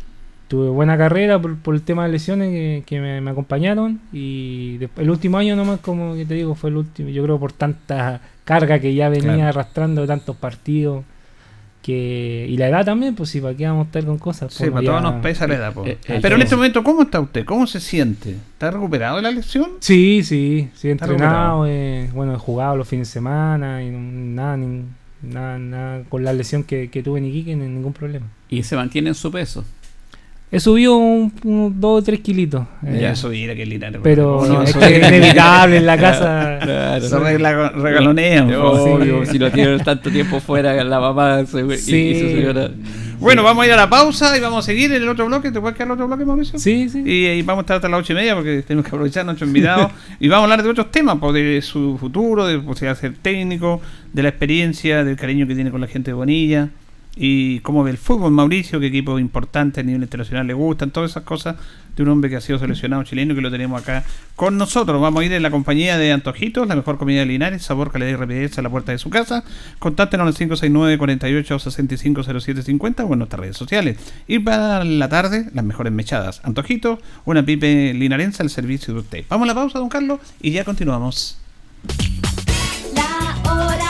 tuve buena carrera por, por el tema de lesiones que, que me, me acompañaron y después- el último año nomás como que te digo fue el último yo creo por tanta carga que ya venía Claro. arrastrando de tantos partidos que y la edad también pues si para qué vamos a estar con cosas Sí, pues, para ya- todos nos pesa la edad. po. eh, eh, Pero en yo- este momento, ¿cómo está usted? ¿Cómo se siente? ¿Está recuperado de la lesión? sí sí sí entrenado eh, bueno he jugado los fines de semana y no- nada ni- nada, nada con la lesión que, que tuve en Iquique ni ningún problema Y se mantiene en su peso. He subido un, 2 o 3 kilitos eh, Ya, eso ir a que Linares. pero No, es eso que es inevitable en la casa Claro. Eso regla- regalonean. Obvio, Sí. si lo tienen tanto tiempo fuera, la mamá se- Sí. y su señora. Bueno, vamos a ir a la pausa y vamos a seguir en el otro bloque. ¿Te puedes quedar el otro bloque, Mauricio? sí sí Y, y vamos a estar hasta las ocho y media porque tenemos que aprovechar a nuestros invitados y vamos a hablar de otros temas, pues, de su futuro, de posibilidad de ser técnico, de la experiencia, del cariño que tiene con la gente de Bonilla y cómo ve el fútbol Mauricio, qué equipo importante a nivel internacional le gustan, todas esas cosas de un hombre que ha sido seleccionado chileno que lo tenemos acá con nosotros. Vamos a ir en la compañía de Antojitos, la mejor comida de Linares, sabor, calidad y rapidez a la puerta de su casa. Contáctenos al 569 48 65 0750 o en nuestras redes sociales. Y para la tarde, las mejores mechadas. Antojitos, una pipe linarense al servicio de usted. Vamos a la pausa, don Carlos, y ya continuamos. La hora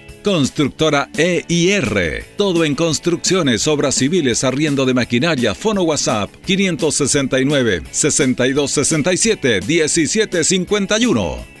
Constructora EIR. Todo en construcciones, obras civiles, arriendo de maquinaria. Fono WhatsApp 569 6267 1751.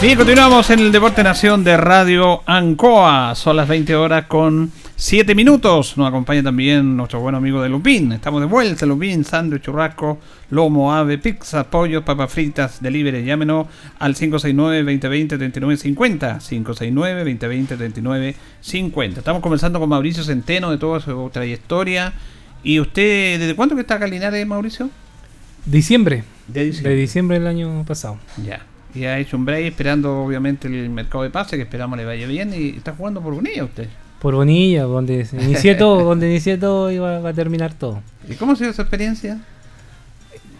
Bien, continuamos en el Deporte Nación de Radio Ancoa. Son las 20 horas con 7 minutos. Nos acompaña también nuestro buen amigo de Lupín. Estamos de vuelta, Lupín, sándwich, churrasco, lomo, ave, pizza, pollo, papas fritas, delivery. Llámenos al 569-2020-3950. 569-2020-3950. Estamos conversando con Mauricio Centeno de toda su trayectoria. ¿Y usted, desde cuándo que está acá Linares, Mauricio? Diciembre. De diciembre. De diciembre del año pasado. Ya. Y ha hecho un break esperando obviamente el mercado de pase, que esperamos le vaya bien. Y está jugando por Bonilla usted. Por Bonilla, donde inicié todo, donde inicié todo iba va a terminar todo. ¿Y cómo ha sido esa experiencia?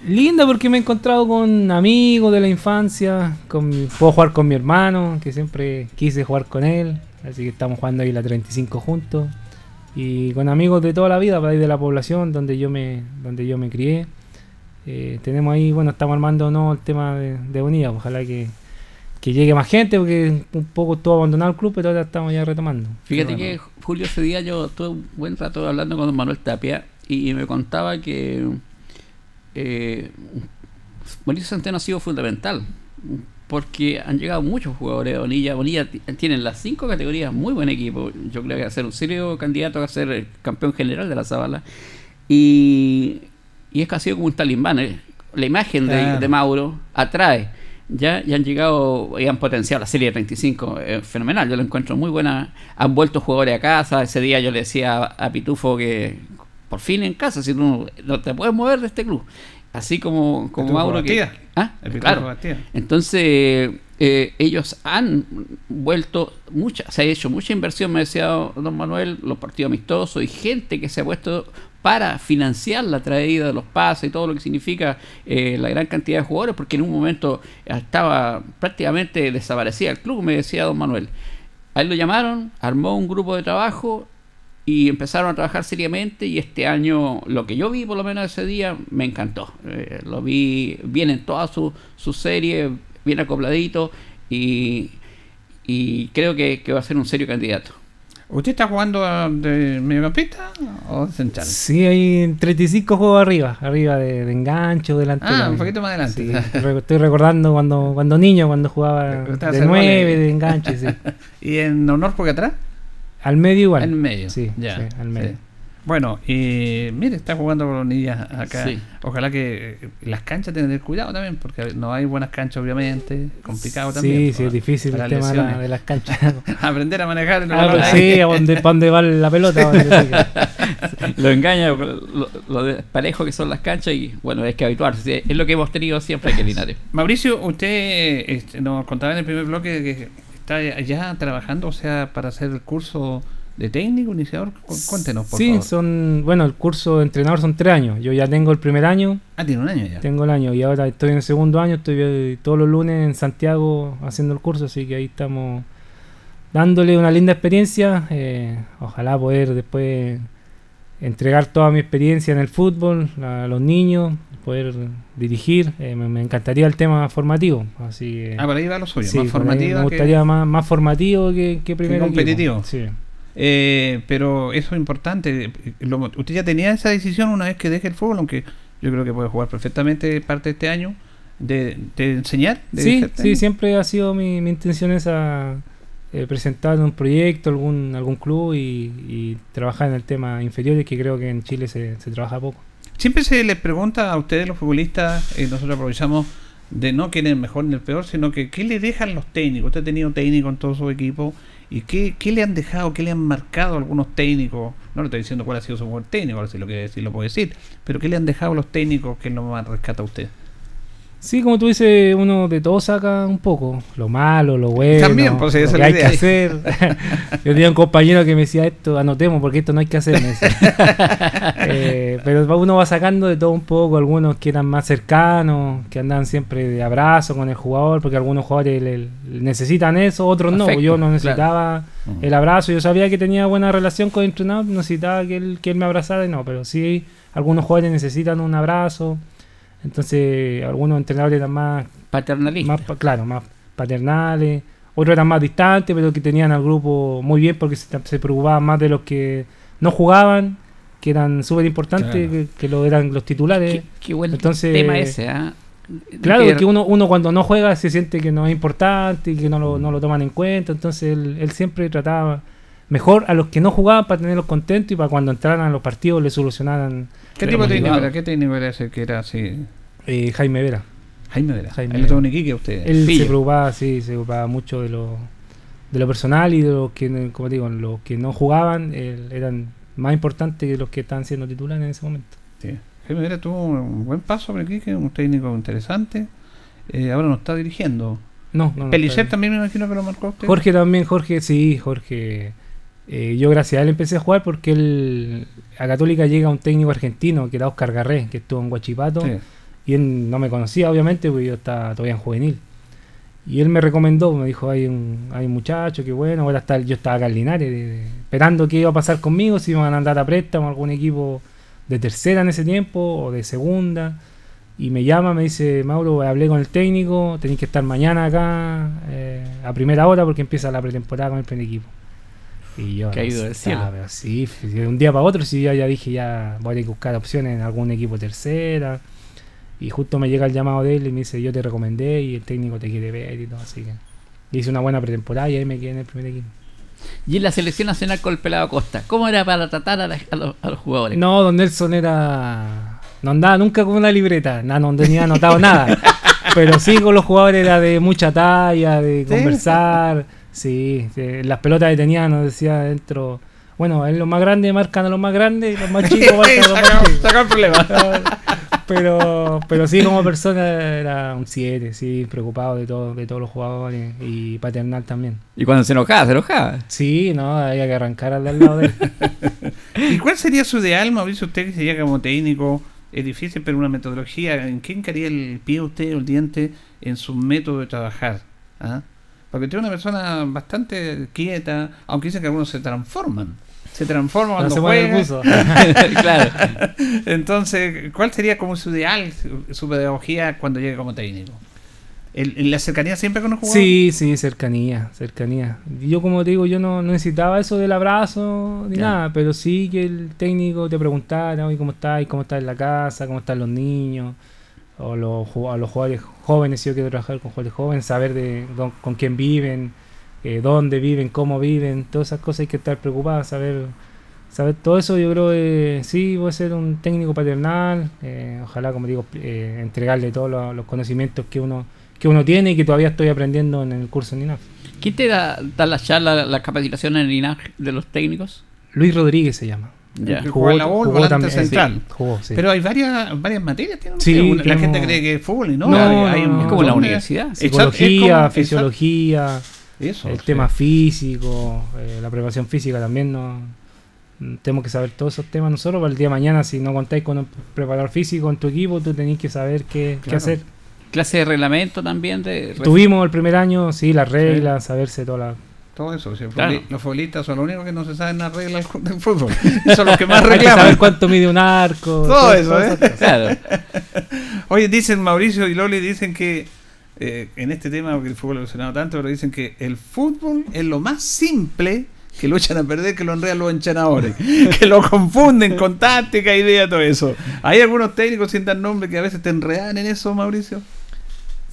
Linda porque me he encontrado con amigos de la infancia, con puedo jugar con mi hermano, que siempre quise jugar con él, así que estamos jugando ahí la 35 juntos. Y con amigos de toda la vida, de la población donde yo me, donde yo me crié. Eh, tenemos ahí, bueno, estamos armando ¿no? el tema de, de Bonilla, ojalá que, que llegue más gente, porque un poco todo abandonado el club, pero ahora estamos ya retomando. Fíjate que Julio ese día yo estuve un buen rato hablando con don Manuel Tapia y me contaba que eh, Mauricio Centeno ha sido fundamental porque han llegado muchos jugadores de Bonilla. Bonilla ti- tiene en las cinco categorías muy buen equipo. Yo creo que va a ser un serio candidato a ser el campeón general de la Zabala. Y, y es que ha sido como un talismán. ¿eh? La imagen de, Claro. de Mauro atrae. Ya, ya han llegado y han potenciado la serie de 35. eh, fenomenal, yo lo encuentro muy buena. Han vuelto jugadores a casa. Ese día yo le decía a, Pitufo que por fin en casa, si tú no, te puedes mover de este club. Así como, como Mauro que. ¿Ah? Claro. Entonces, eh, ellos han vuelto mucha, se ha hecho mucha inversión, me decía don Manuel, los partidos amistosos y gente que se ha puesto para financiar la traída de los pases y todo lo que significa eh, la gran cantidad de jugadores, porque en un momento estaba prácticamente desaparecida el club, me decía don Manuel. A él lo llamaron, armó un grupo de trabajo y empezaron a trabajar seriamente y este año lo que yo vi por lo menos ese día me encantó Eh, lo vi bien en toda su, su serie bien acopladito y, y creo que, que va a ser un serio candidato ¿Usted está jugando de mediocampista o de central? Sí, hay 35 juegos arriba, arriba de, de engancho, delantero. Ah, un poquito más adelante. Sí, estoy recordando cuando cuando niño, cuando jugaba de 9, goles. de enganche, sí. ¿Y en honor porque atrás? Al medio igual. En medio. Sí, ya. sí, al medio. sí. Bueno, y mire, está jugando con los niños acá. Sí. Ojalá que eh, las canchas tengan tener cuidado también, porque no hay buenas canchas, obviamente. Complicado también. Sí, sí, es difícil el tema de, la- lesiones. de las canchas. Aprender a manejar el Ah, balón. sí, a dónde va la pelota. lo engaña lo, lo desparejo que son las canchas y bueno es que habituarse es lo que hemos tenido siempre aquí en Linares Mauricio, usted este, nos contaba en el primer bloque que está ya trabajando, o sea, para hacer el curso de técnico, iniciador. Cu- Cuéntenos, por sí, favor. son, bueno, el curso de entrenador son tres años. Yo ya tengo el primer año, Ah, tiene un año ya. tengo el año y ahora estoy en el segundo año, estoy eh, todos los lunes en Santiago haciendo el curso, así que ahí estamos dándole una linda experiencia. eh, ojalá poder después entregar toda mi experiencia en el fútbol a los niños, poder dirigir. eh, me, me encantaría el tema formativo, así que... Ah, por ahí va lo suyo, sí, más formativa me que- gustaría más, más formativo que, que primero competitivo. Sí. Eh, pero eso es importante. Lo- usted ya tenía esa decisión una vez que deje el fútbol, aunque yo creo que puede jugar perfectamente parte de este año, de, de enseñar. De Sí, ser sí, siempre ha sido mi, mi intención esa eh, presentar un proyecto, algún algún club y, y trabajar en el tema inferiores, que creo que en Chile se, se trabaja poco. Siempre se les pregunta a ustedes, los futbolistas, y nosotros aprovechamos de no quién es el mejor ni el peor, sino que qué le dejan los técnicos. Usted ha tenido técnico en todo su equipo. ¿Y qué, qué le han dejado, qué le han marcado algunos técnicos? No le estoy diciendo cuál ha sido su mejor técnico, si lo quiere decir lo puede decir. Pero ¿qué le han dejado los técnicos que lo más rescata a usted? Sí, como tú dices, uno de todo saca un poco, lo malo, lo bueno, También, pues, esa lo que hay que hacer. Yo tenía un compañero que me decía esto, anotemos porque esto no hay que hacer. Eh, pero uno va sacando de todo un poco, algunos que eran más cercanos, que andan siempre de abrazo con el jugador, porque algunos jugadores le- le necesitan eso, otros no. Yo no claro. necesitaba el abrazo, yo sabía que tenía buena relación con el entrenador, necesitaba que él, que él me abrazara, y no, pero sí, algunos jugadores necesitan un abrazo. Entonces, algunos entrenadores eran más paternalista más pa- claro, más paternales, otros eran más distantes, pero que tenían al grupo muy bien porque se, se preocupaban más de los que no jugaban, que eran súper importantes, Claro. que, que lo eran los titulares. qué, qué buen Entonces- tema ese ¿ah? Claro, que- que uno, uno cuando no juega se siente que no es importante y que no lo, no lo toman en cuenta. Entonces él, él siempre trataba mejor a los que no jugaban para tenerlos contentos y para cuando entraran a los partidos le solucionaran ¿Qué tipo de técnico era? ¿Qué técnico era ese que era así? eh, Jaime Vera. Jaime Vera. Jaime Vera. un Iquique a usted. Él Pillo. se preocupaba, sí, se preocupaba mucho de lo, de lo personal y de los que, como digo, los que no jugaban él- eran más importantes que los que estaban siendo titulares en ese momento. Sí. Jaime Vera tuvo un buen paso por Iquique, un técnico interesante. Eh, ahora nos está dirigiendo. No, no, no, Pelicer está- también me imagino que lo marcó usted. Jorge también, Jorge, sí, Jorge. Eh, yo gracias a él empecé a jugar porque él, a Católica llega un técnico argentino que era Oscar Garré, que estuvo en Guachipato. Sí. Y él no me conocía, obviamente, porque yo estaba todavía en juvenil. Y él me recomendó, me dijo, hay un, hay un muchacho, que bueno, ahora está, yo estaba acá en Linares, de- de- esperando qué iba a pasar conmigo, si iban a andar a préstamo a algún equipo de tercera en ese tiempo o de segunda. Y me llama, me dice, Mauro, hablé con el técnico, tenéis que estar mañana acá eh, a primera hora porque empieza la pretemporada con el primer equipo. Y yo, Caído no del cielo. pero sí, de un día para otro, sí, ya, ya dije, ya voy a buscar opciones en algún equipo tercera. Y justo me llega el llamado de él y me dice, yo te recomendé y el técnico te quiere ver y todo, así que hice una buena pretemporada y ahí me quedé en el primer equipo. Y en la selección nacional con el pelado Costa, ¿cómo era para tratar a, la- a los, a los jugadores? No, don Nelson era... No andaba nunca con una libreta, no, no tenía anotado nada. Pero sí con los jugadores era de mucha talla, de conversar. Sí, sí, las pelotas que tenía nos decía dentro... Bueno, en los más grandes marcan a los más grandes y los más chicos marcan a los más chicos. Sacó el problema. pero pero sí como persona era un 7 sí preocupado de todo de todos los jugadores y paternal también Y cuando se enojaba, se enojaba. sí no había que arrancar al lado de él ¿Y cuál sería su ideal, Mauricio? Usted que sería como técnico, es difícil, pero una metodología. ¿En qué encaría el pie usted o el diente en su método de trabajar? ¿Ah? Porque es una persona bastante quieta, aunque dicen que algunos se transforman. Se transforman cuando se pone el claro. Entonces, ¿cuál sería como su ideal, su, pedagogía cuando llegue como técnico? ¿El, ¿La cercanía siempre con los jugadores? sí sí cercanía cercanía yo como te digo yo no, no necesitaba eso del abrazo ni nada pero sí que el técnico te preguntara oye cómo estás cómo estás en la casa cómo están los niños o los, ju- a los jugadores jóvenes si yo quiero trabajar con jugadores jóvenes saber de con quién viven eh, dónde viven cómo viven todas esas cosas hay que estar preocupadas saber saber todo eso yo creo que sí voy a ser un técnico paternal eh, ojalá como digo eh, entregarle todos los, los conocimientos que uno que uno tiene y que todavía estoy aprendiendo en el curso en INAF ¿Quién te da, da la charla, la capacitación en el INAG de los técnicos? Luis Rodríguez se llama Ya. Que juega la voz, volante también, central. sí, jugó, sí. Pero hay varias varias materias. ¿tiene Sí? Una- la tenemos- gente cree que es fútbol y no. No, hay, hay no, un no. Es como la universidad. Psicología, como- fisiología, Eso, el sí. tema físico, eh, la preparación física también no mm, tenemos que saber todos esos temas nosotros para el día de mañana si no contáis con un preparador físico en tu equipo tú tenéis que saber qué, qué Claro. hacer Clase de reglamento también. De, tuvimos el primer año sí las reglas saberse todas las Todo eso. Claro. futboli- Los futbolistas son los únicos que no se saben las reglas del fútbol. Son los que más hay que reclaman. saber cuánto mide un arco Todo eso, ¿eh? Claro. Oye, dicen Mauricio y Loli, dicen que eh, en este tema, porque el fútbol ha evolucionado tanto, pero dicen que el fútbol es lo más simple que lo echan a perder, que lo enredan los enchanadores, que lo confunden con táctica, idea, todo eso. Hay algunos técnicos sin dar nombre que a veces te enredan en eso, Mauricio.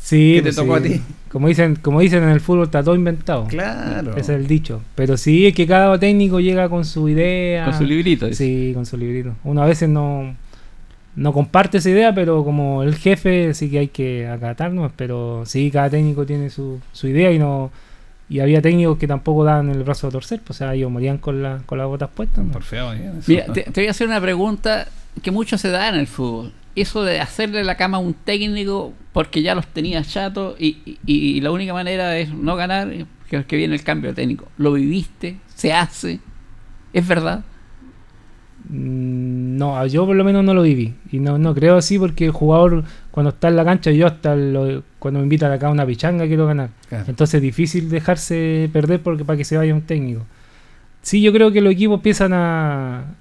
Sí, ¿Qué te pues tocó sí. a ti? Como dicen, como dicen en el fútbol está todo inventado. Claro. Ese es el dicho. Pero sí es que cada técnico llega con su idea. Con su librito. dice. Sí, con su librito. Uno a veces no, no comparte esa idea, pero como el jefe sí que hay que acatarnos. Pero sí, cada técnico tiene su, su idea y no y había técnicos que tampoco daban el brazo a torcer. Pues, o sea, ellos morían con, la, con las botas puestas. ¿no? Por feo, ¿eh? Mira, te, te voy a hacer una pregunta que mucho se da en el fútbol. Eso de hacerle la cama a un técnico porque ya los tenía chatos y, y- y la única manera es no ganar, que, que viene el cambio de técnico. ¿Lo viviste? ¿Se hace? ¿Es verdad? Mm, No, yo por lo menos no lo viví. Y no, no creo así porque el jugador cuando está en la cancha, yo hasta lo- cuando me invitan acá a una pichanga quiero ganar. Claro. Entonces es difícil dejarse perder porque para que se vaya un técnico. Sí, yo creo que los equipos empiezan a,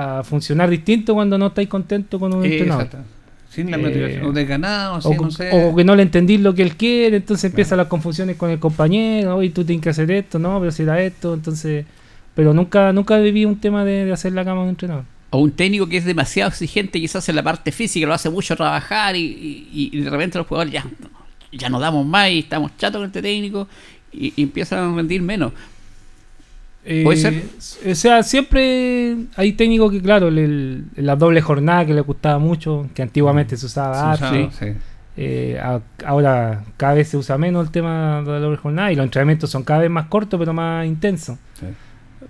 a funcionar distinto cuando no estáis contentos con un entrenador. Exacto. Sin la Eh, motivación. O desganado, así, O, no sé. o que no le entendís lo que él quiere, entonces empiezan las confusiones con el compañero, oye, tú tienes que hacer esto, no, pero si era esto, entonces... Pero nunca nunca viví un tema de, de hacer la cama a un entrenador. o un técnico que es demasiado exigente quizás en la parte física, lo hace mucho trabajar y, y- y de repente los jugadores ya, ya no damos más y estamos chatos con este técnico y, y empiezan a rendir menos. ¿Puede ser? Eh, O sea, siempre hay técnicos que, claro, el- el- la doble jornada que le gustaba mucho, que antiguamente se usaba sí. Eh, a- ahora cada vez se usa menos el tema de la doble jornada y los entrenamientos son cada vez más cortos pero más intensos. Sí.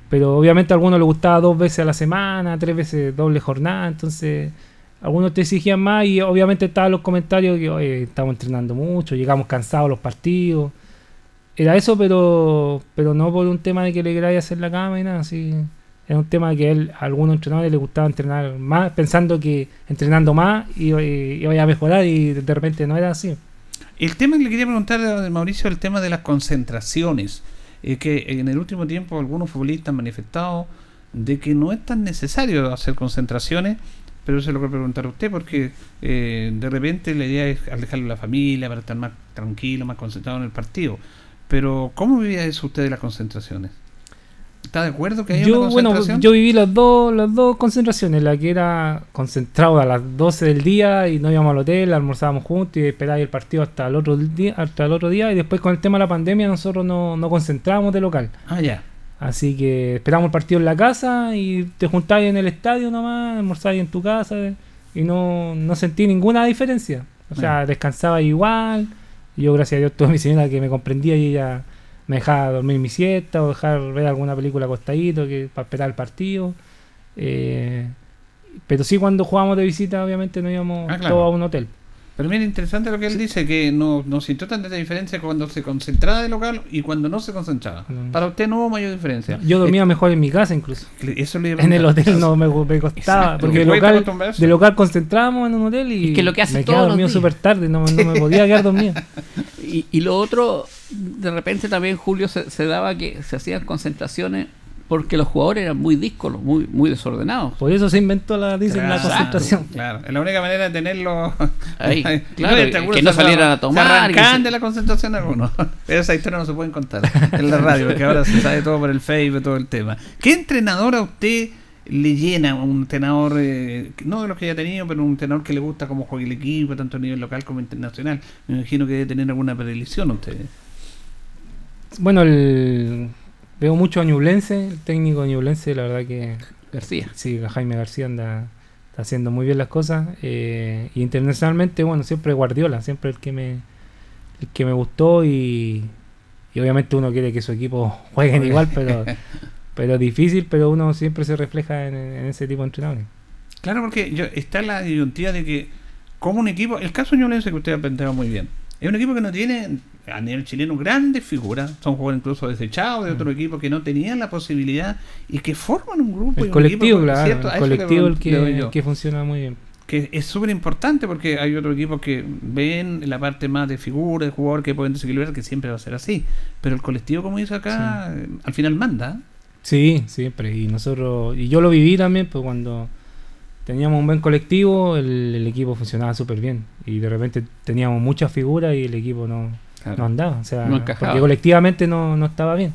Pero obviamente a algunos les gustaba dos veces a la semana, tres veces doble jornada, entonces algunos te exigían más y obviamente estaban los comentarios que "Oye, estamos entrenando mucho, llegamos cansados a los partidos. Era eso, pero pero no por un tema de que le queráis hacer la cama y nada, así. Era un tema que a, él, a algunos entrenadores les gustaba entrenar más, pensando que entrenando más iba, iba a mejorar y de repente no era así. El tema que le quería preguntar a Mauricio el tema de las concentraciones. Es que en el último tiempo algunos futbolistas han manifestado de que no es tan necesario hacer concentraciones, pero se lo quiero preguntar a usted porque eh, de repente la idea es alejarle a la familia para estar más tranquilo, más concentrado en el partido. Pero ¿cómo vivía eso usted de las concentraciones? ¿Está de acuerdo que hay Yo, una bueno, concentración? yo viví las dos, las dos concentraciones, la que era concentrado a las 12 del día y no íbamos al hotel, almorzábamos juntos y esperábamos el partido hasta el otro día, hasta el otro día y después con el tema de la pandemia nosotros no, no concentrábamos de local. Ah, ya. Así que esperamos el partido en la casa y te juntáis en el estadio nomás, almorzáis en tu casa y no, no sentí ninguna diferencia. O sea, descansaba igual. Y Yo, gracias a Dios, tuve mi señora que me comprendía y ella me dejaba dormir mi siesta o dejar ver alguna película acostadito que, para esperar el partido. Eh, pero sí, cuando jugábamos de visita, obviamente no íbamos Ah, claro. todos a un hotel. Pero mira, interesante lo que él dice, que no, no sintió tanta diferencia cuando se concentraba de local y cuando no se concentraba. Mm. Para usted no hubo mayor diferencia. Yo dormía mejor en mi casa incluso. Eh, Eso le En el hotel no me, me costaba, Exacto, porque de local, de local concentrábamos en un hotel y Es que lo que hace me quedaba los dormido súper tarde, no, no me podía quedar dormido. Y, y lo otro, de repente también, Julio, se, se daba que se hacían concentraciones porque los jugadores eran muy díscolos, muy, muy desordenados. Por eso se inventó la, dicen, la concentración. Claro, es la única manera de tenerlo. Ahí, claro, que no salieran a tomar, se- de la concentración algunos. Pero esa historia no se pueden contar en la radio, porque ahora se sabe todo por el Facebook, todo el tema. ¿Qué entrenador a usted le llena? Un entrenador, eh, no de los que haya tenido, pero un entrenador que le gusta cómo juega el equipo, tanto a nivel local como internacional. Me imagino que debe tener alguna predilección usted. Bueno, el, veo mucho a Ñublense, el técnico Ñublense, la verdad que García. sí, Jaime García anda está haciendo muy bien las cosas. eh, y internacionalmente, bueno, siempre Guardiola, siempre el que me, el que me gustó y, y obviamente uno quiere que su equipo jueguen igual, pero, pero es difícil, pero uno siempre se refleja en, en ese tipo de entrenadores. Claro, porque yo, está la disyuntiva de que, como un equipo, el caso ñublense que usted ha planteado muy bien, es un equipo que no tiene a nivel chileno grandes figuras, son jugadores incluso desechados de otro equipo que no tenían la posibilidad y que forman un grupo. y El un colectivo, equipo, claro, ¿cierto? El le colectivo que, el que funciona muy bien. que es súper importante porque hay otros equipos que ven la parte más de figura, de jugador que pueden desequilibrar, que siempre va a ser así. Pero el colectivo, como dice acá, eh, al final manda. Sí, siempre. Y nosotros, y yo lo viví también, pues cuando teníamos un buen colectivo, el, el equipo funcionaba súper bien. Y de repente teníamos muchas figuras y el equipo no, Claro. no andaba. O sea, No porque colectivamente no, no estaba bien.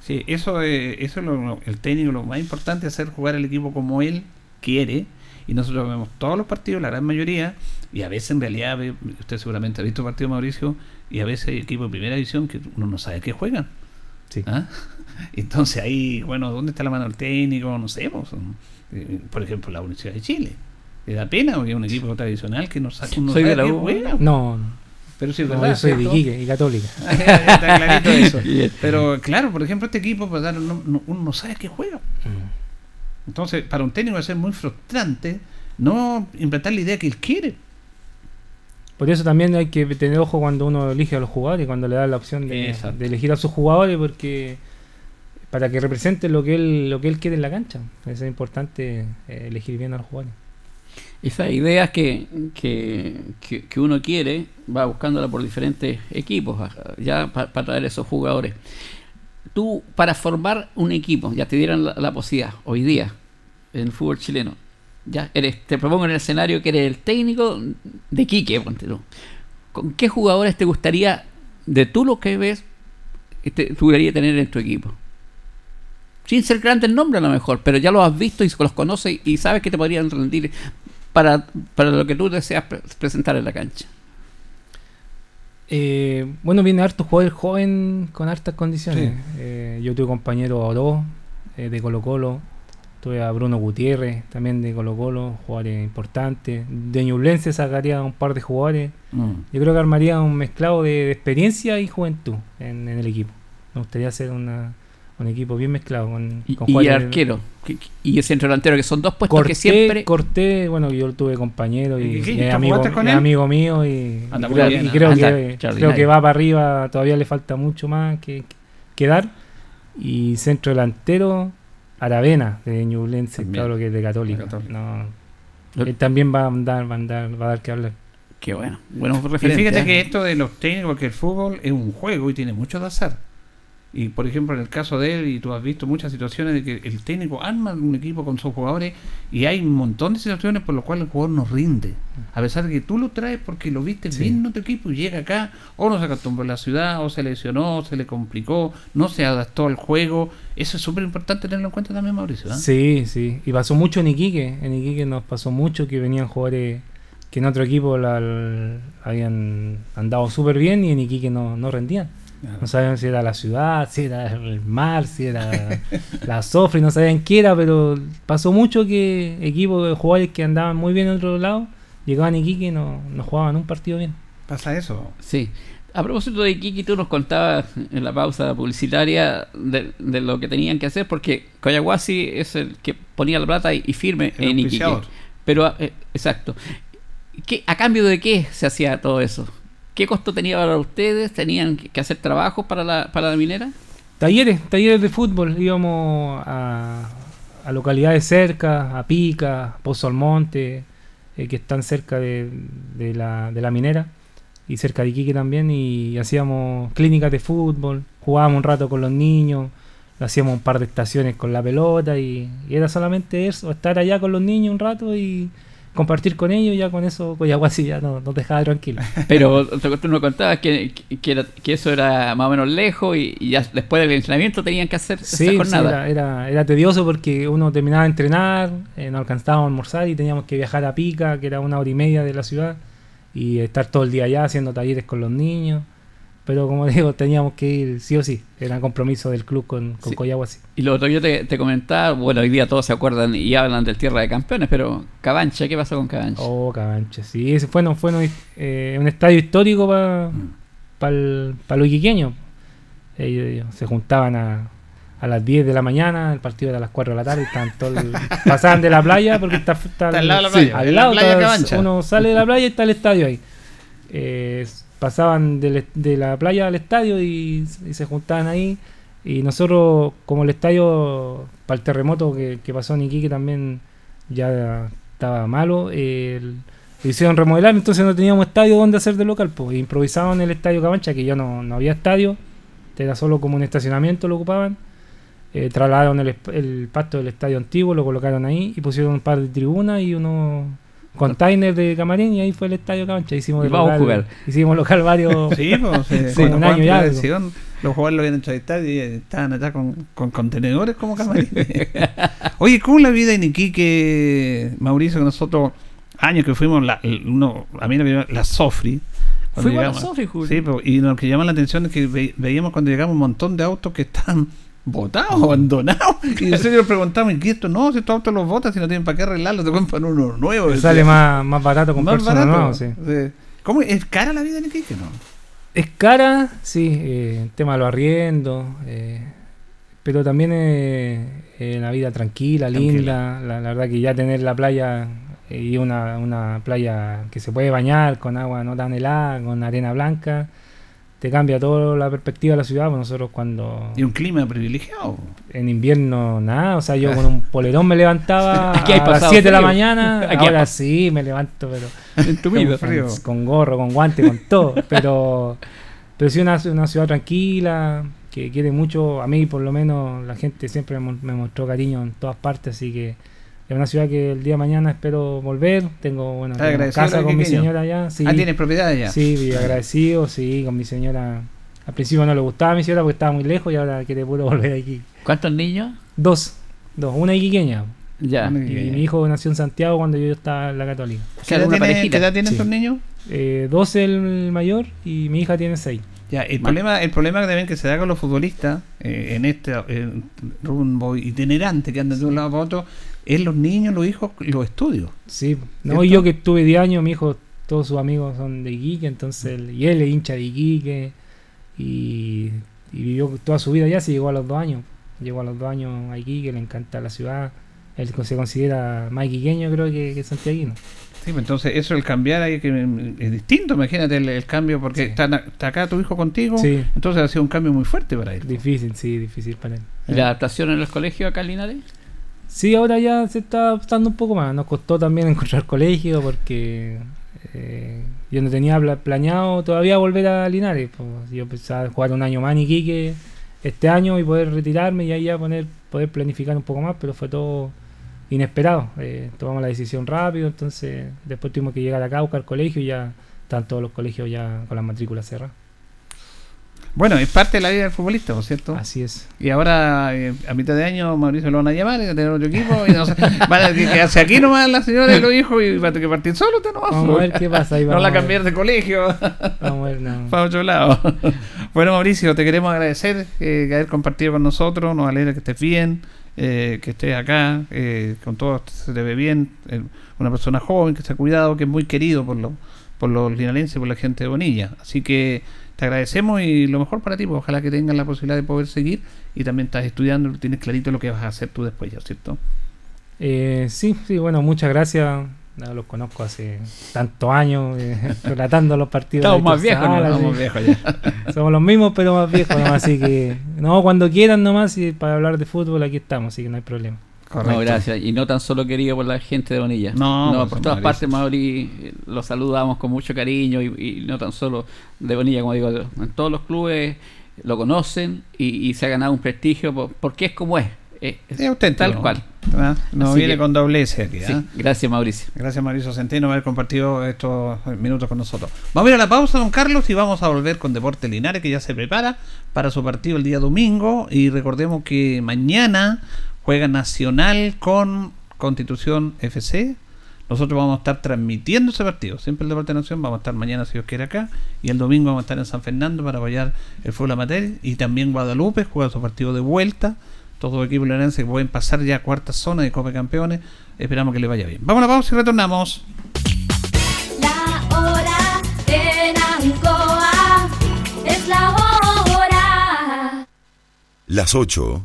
Sí, eso, eh, eso es lo- el técnico, lo más importante, hacer jugar el equipo como él quiere. Y nosotros vemos todos los partidos, la gran mayoría, y a veces en realidad, usted seguramente ha visto partidos, Mauricio, y a veces hay equipos de primera división que uno no sabe qué juegan. Sí. ¿Ah? Entonces ahí, bueno, ¿dónde está la mano del técnico? No sé, pues, eh, por ejemplo, la Universidad de Chile. Le da pena porque es un equipo tradicional que no sabe, uno Soy sabe de la qué U. juega. No, Pero sí es no, verdad. yo soy de y Católica. Está clarito eso. Bien. Pero claro, por ejemplo, este equipo, pues, claro, no- no- uno no sabe qué juega. Entonces, para un técnico va a ser muy frustrante no implantar la idea que él quiere. Por eso también hay que tener ojo cuando uno elige a los jugadores, cuando le da la opción de, de elegir a sus jugadores, porque para que representen lo que él lo que él quiere en la cancha. Es importante eh, elegir bien a los jugadores. Esas ideas que, que, que, uno quiere va buscándola por diferentes equipos, ajá, ya para traer esos jugadores. Tú, para formar un equipo, ya te dieran la, posibilidad hoy día en el fútbol chileno, ya eres, te propongo en el escenario que eres el técnico de Quique, ponte. ¿Con qué jugadores te gustaría, de tú lo que ves, te, te gustaría tener en tu equipo? Sin ser grande el nombre a lo mejor, pero ya los has visto y los conoces y sabes que te podrían rendir para, para lo que tú deseas pre- presentar en la cancha. Eh, bueno, viene harto jugador joven con hartas condiciones. Sí. Eh, yo tuve compañero a Oro eh, de Colo Colo, tuve a Bruno Gutiérrez también de Colo Colo, jugadores importantes. De Ñublense sacaría un par de jugadores. Mm. Yo creo que armaría un mezclado de, de experiencia y juventud en, en el equipo. Me gustaría hacer una, un equipo bien mezclado con, Y, con y jugadores- arquero. que- que- Y el centro delantero, que son dos puestos Corté, que siempre. Corté, bueno, yo tuve compañero y, ¿Y y ¿Tú es amigo, con es él? amigo mío y, Anda y muy creo, bien, y creo Anda que, creo que va para arriba, todavía le falta mucho más que, que dar. Y centro delantero, Aravena, de Ñublense, También. claro que es de Católica. Católica. No, él también va a andar, va a andar, va a dar que hablar. Qué bueno. Buenos Y fíjate ¿eh? que esto de los técnicos, que el fútbol es un juego y tiene mucho de azar. Y por ejemplo, en el caso de él, y tú has visto muchas situaciones de que el técnico arma un equipo con sus jugadores y hay un montón de situaciones por las cuales el jugador no rinde. A pesar de que tú lo traes porque lo viste Sí. bien en otro equipo y llega acá, o no se acostumbró en la ciudad, o se lesionó, o se le complicó, no se adaptó al juego. Eso es súper importante tenerlo en cuenta también, Mauricio. ¿ah? Sí, sí. Y pasó mucho en Iquique. En Iquique nos pasó mucho que venían jugadores que en otro equipo la, la- habían andado súper bien y en Iquique no, no rendían. No sabían si era la ciudad, si era el mar, si era la Sofri, no sabían qué era, pero pasó mucho que equipos de jugadores que andaban muy bien en otro lado llegaban a Iquique y no, no jugaban un partido bien. Pasa eso. Sí. A propósito de Kiki, tú nos contabas en la pausa publicitaria de, de lo que tenían que hacer, porque Coyahuasi es el que ponía la plata y, y firme El en Iquique. Pero, eh, exacto. ¿Qué, ¿A cambio de qué se hacía todo eso? ¿Qué costo tenía para ustedes? ¿Tenían que hacer trabajos para la, para la minera? Talleres, talleres de fútbol. Íbamos a, a localidades cerca, a Pica, Pozo Almonte, eh, que están cerca de, la, minera y cerca de Iquique también. Y hacíamos clínicas de fútbol, jugábamos un rato con los niños, hacíamos un par de estaciones con la pelota y era solamente eso, estar allá con los niños un rato y compartir con ellos. Ya con eso, Coyahuasi ya no- nos dejaba tranquilos. Pero tú nos contabas que, que, era- que eso era más o menos lejos y, y ya después del entrenamiento tenían que hacer Sí, esa sí, jornada. era, era, era tedioso porque uno terminaba de entrenar, eh, no alcanzábamos a almorzar y teníamos que viajar a Pica, que era una hora y media de la ciudad, y estar todo el día allá haciendo talleres con los niños. Pero como digo, teníamos que ir sí o sí, era compromiso del club con, con Sí. Coyahuasi. Y lo otro yo te, te comentaba, bueno, hoy día todos se acuerdan y hablan del Tierra de Campeones, pero Cabancha, ¿qué pasó con Cabancha? Oh, Cabancha, sí, ese fue, no, fue no, eh, un estadio histórico para Mm. los iquiqueños. Ellos, ellos se juntaban a, a las 10 de la mañana, el partido era a las 4 de la tarde, estaban todo el- pasaban de la playa porque está, está, Está al lado de la sí, playa, al en la lado playa está- uno sale de la playa y está el estadio ahí. Eh, pasaban del de la playa al estadio y, se juntaban ahí. Y nosotros, como el estadio, para el terremoto que, que pasó en Iquique también ya estaba malo, eh, hicieron remodelar, entonces no teníamos estadio donde hacer de local. Pues improvisaban el estadio Cabancha, que ya no, no había estadio, era solo como un estacionamiento lo ocupaban. Eh, trasladaron el, el pasto del estadio antiguo, lo colocaron ahí y pusieron un par de tribunas y unos containers de camarín y ahí fue el estadio Cabancha. Hicimos Y vamos a local, jugar. hicimos local varios. Sí, pues, eh, Sí, un año y primera algo. división, los jugadores lo habían entrevistado y estaban allá con, con contenedores como camarines. Oye, ¿cómo la vida en Iquique, Mauricio, que nosotros, años que fuimos, la, uno, a mí me llama la Sofri. Fuimos a la llegamos- Sofri, Julio. Sí, pero- y lo que llama la atención es que ve- veíamos cuando llegamos un montón de autos que están botados, abandonados. Y en serio preguntamos, ¿y qué esto? No, si estos autos los botas, si no tienen para qué arreglarlos, te compran uno nuevo. Le sale más, más barato comprarse Más uno nuevo, sí. Sí. ¿Cómo es cara la vida en Iquique, no? Es cara, sí, eh, el tema de los arriendos, eh, pero también eh, eh, la vida tranquila, Tranquila. linda. La, la verdad que ya tener la playa eh, y una, una playa que se puede bañar con agua no tan helada, con arena blanca, te cambia toda la perspectiva de la ciudad. Pues nosotros cuando Y un clima privilegiado. en invierno nada, o sea, yo con un polerón me levantaba Aquí hay a las pasado 7 de la mañana, Aquí ahora sí me levanto, pero frío. con gorro, con guante, con todo. Pero, pero sí una, una ciudad tranquila, que quiere mucho. A mí, por lo menos, la gente siempre me, me mostró cariño en todas partes. Así que es una ciudad que el día de mañana espero volver. Tengo, bueno, ¿Estás tengo agradecido casa con mi señora allá. Sí, Ah, tienes propiedad allá. sí, y agradecido, sí, con mi señora. Al principio no le gustaba a mi señora porque estaba muy lejos y ahora quiere puro volver aquí. ¿Cuántos niños? Dos, dos, una iquiqueña. Ya. Una Y mi hijo nació en Santiago cuando yo estaba en la Católica. ¿Qué edad, una tiene- parejita. qué edad tienen Sí. tus niños? Eh, 12 el mayor y mi hija tiene 6. Ya, el problema, el problema que también que se da con los futbolistas eh, en este eh, rumbo itinerante que andan de un lado para otro es los niños, los hijos, los estudios. Sí, no, yo que tuve 10 años, mi hijo, todos sus amigos son de Iquique, entonces, y él es hincha de Iquique, y, y vivió toda su vida allá, se llegó a los dos años, llegó a los dos años a Iquique, le encanta la ciudad, él se considera más iquiqueño creo que, que santiaguino. Sí, pues entonces eso el cambiar ahí que es distinto, imagínate el, el cambio porque Sí. está, está acá tu hijo contigo, Sí. entonces ha sido un cambio muy fuerte para él. Difícil, sí, difícil para él. ¿Y la adaptación en los colegios acá en Linares? Sí, ahora ya se está adaptando un poco más. Nos costó también encontrar colegio porque eh, yo no tenía pla- planeado todavía volver a Linares. pues. Yo pensaba jugar un año más en Iquique este año y poder retirarme y ahí ya poner, poder planificar un poco más, pero fue todo inesperado. Eh, tomamos la decisión rápido, entonces después tuvimos que llegar acá a buscar colegio y ya están todos los colegios ya con las matrículas cerradas. Bueno, es parte de la vida del futbolista, ¿no es cierto? Así es. Y ahora, eh, a mitad de año, Mauricio lo van a llamar y va a tener otro equipo. Y no sé, van a quedarse aquí nomás la señora y los hijos y va a tener que partir solo usted nomás. Vamos a ver qué pasa. Ahí no la cambiar de colegio Vamos a ver, no. para otro lado. bueno, Mauricio, te queremos agradecer eh, que haber compartido con nosotros. Nos alegra que estés bien, eh, que estés acá. eh, con todo se te ve bien. una persona joven que se ha cuidado, que es muy querido por, los por los linarenses y por la gente de Bonilla. Así que te agradecemos y lo mejor para ti, pues, ojalá que tengas la posibilidad de poder seguir y también estás estudiando, tienes clarito lo que vas a hacer tú después, ya, ¿cierto? Eh, sí, sí, bueno, muchas gracias. No, los conozco hace tantos años, eh, relatando los partidos. Estamos más viejos, ¿no? Sí. viejos ya. Somos los mismos, pero más viejos nomás, así que... No, cuando quieran nomás, y para hablar de fútbol aquí estamos, así que no hay problema. No, gracias. Y no tan solo querido por la gente de Bonilla. No, pues, por todas partes, Mauri, eh, lo saludamos con mucho cariño y, y no tan solo de Bonilla, como digo, en todos los clubes lo conocen y, y se ha ganado un prestigio por- porque es como es. Es, es tal cual. ¿Ah? No Así viene que- con doble S aquí. Sí, ¿ah? gracias, Mauricio. Gracias Mauricio Centeno por haber compartido estos minutos con nosotros. Vamos a ir a la pausa, don Carlos, y vamos a volver con Deporte Linares, que ya se prepara para su partido el día domingo. Y recordemos que mañana juega Nacional con Constitución FC. Nosotros vamos a estar transmitiendo ese partido. Siempre el Deporte Nación vamos a estar mañana, si Dios quiere, acá. Y el domingo vamos a estar en San Fernando para apoyar el fútbol amateur. Y también Guadalupe juega su partido de vuelta. Todos los equipos que pueden pasar ya a cuarta zona de Copa de Campeones. Esperamos que les vaya bien. Vamos a la pausa y retornamos. La hora en Ancoa es la hora. Las 8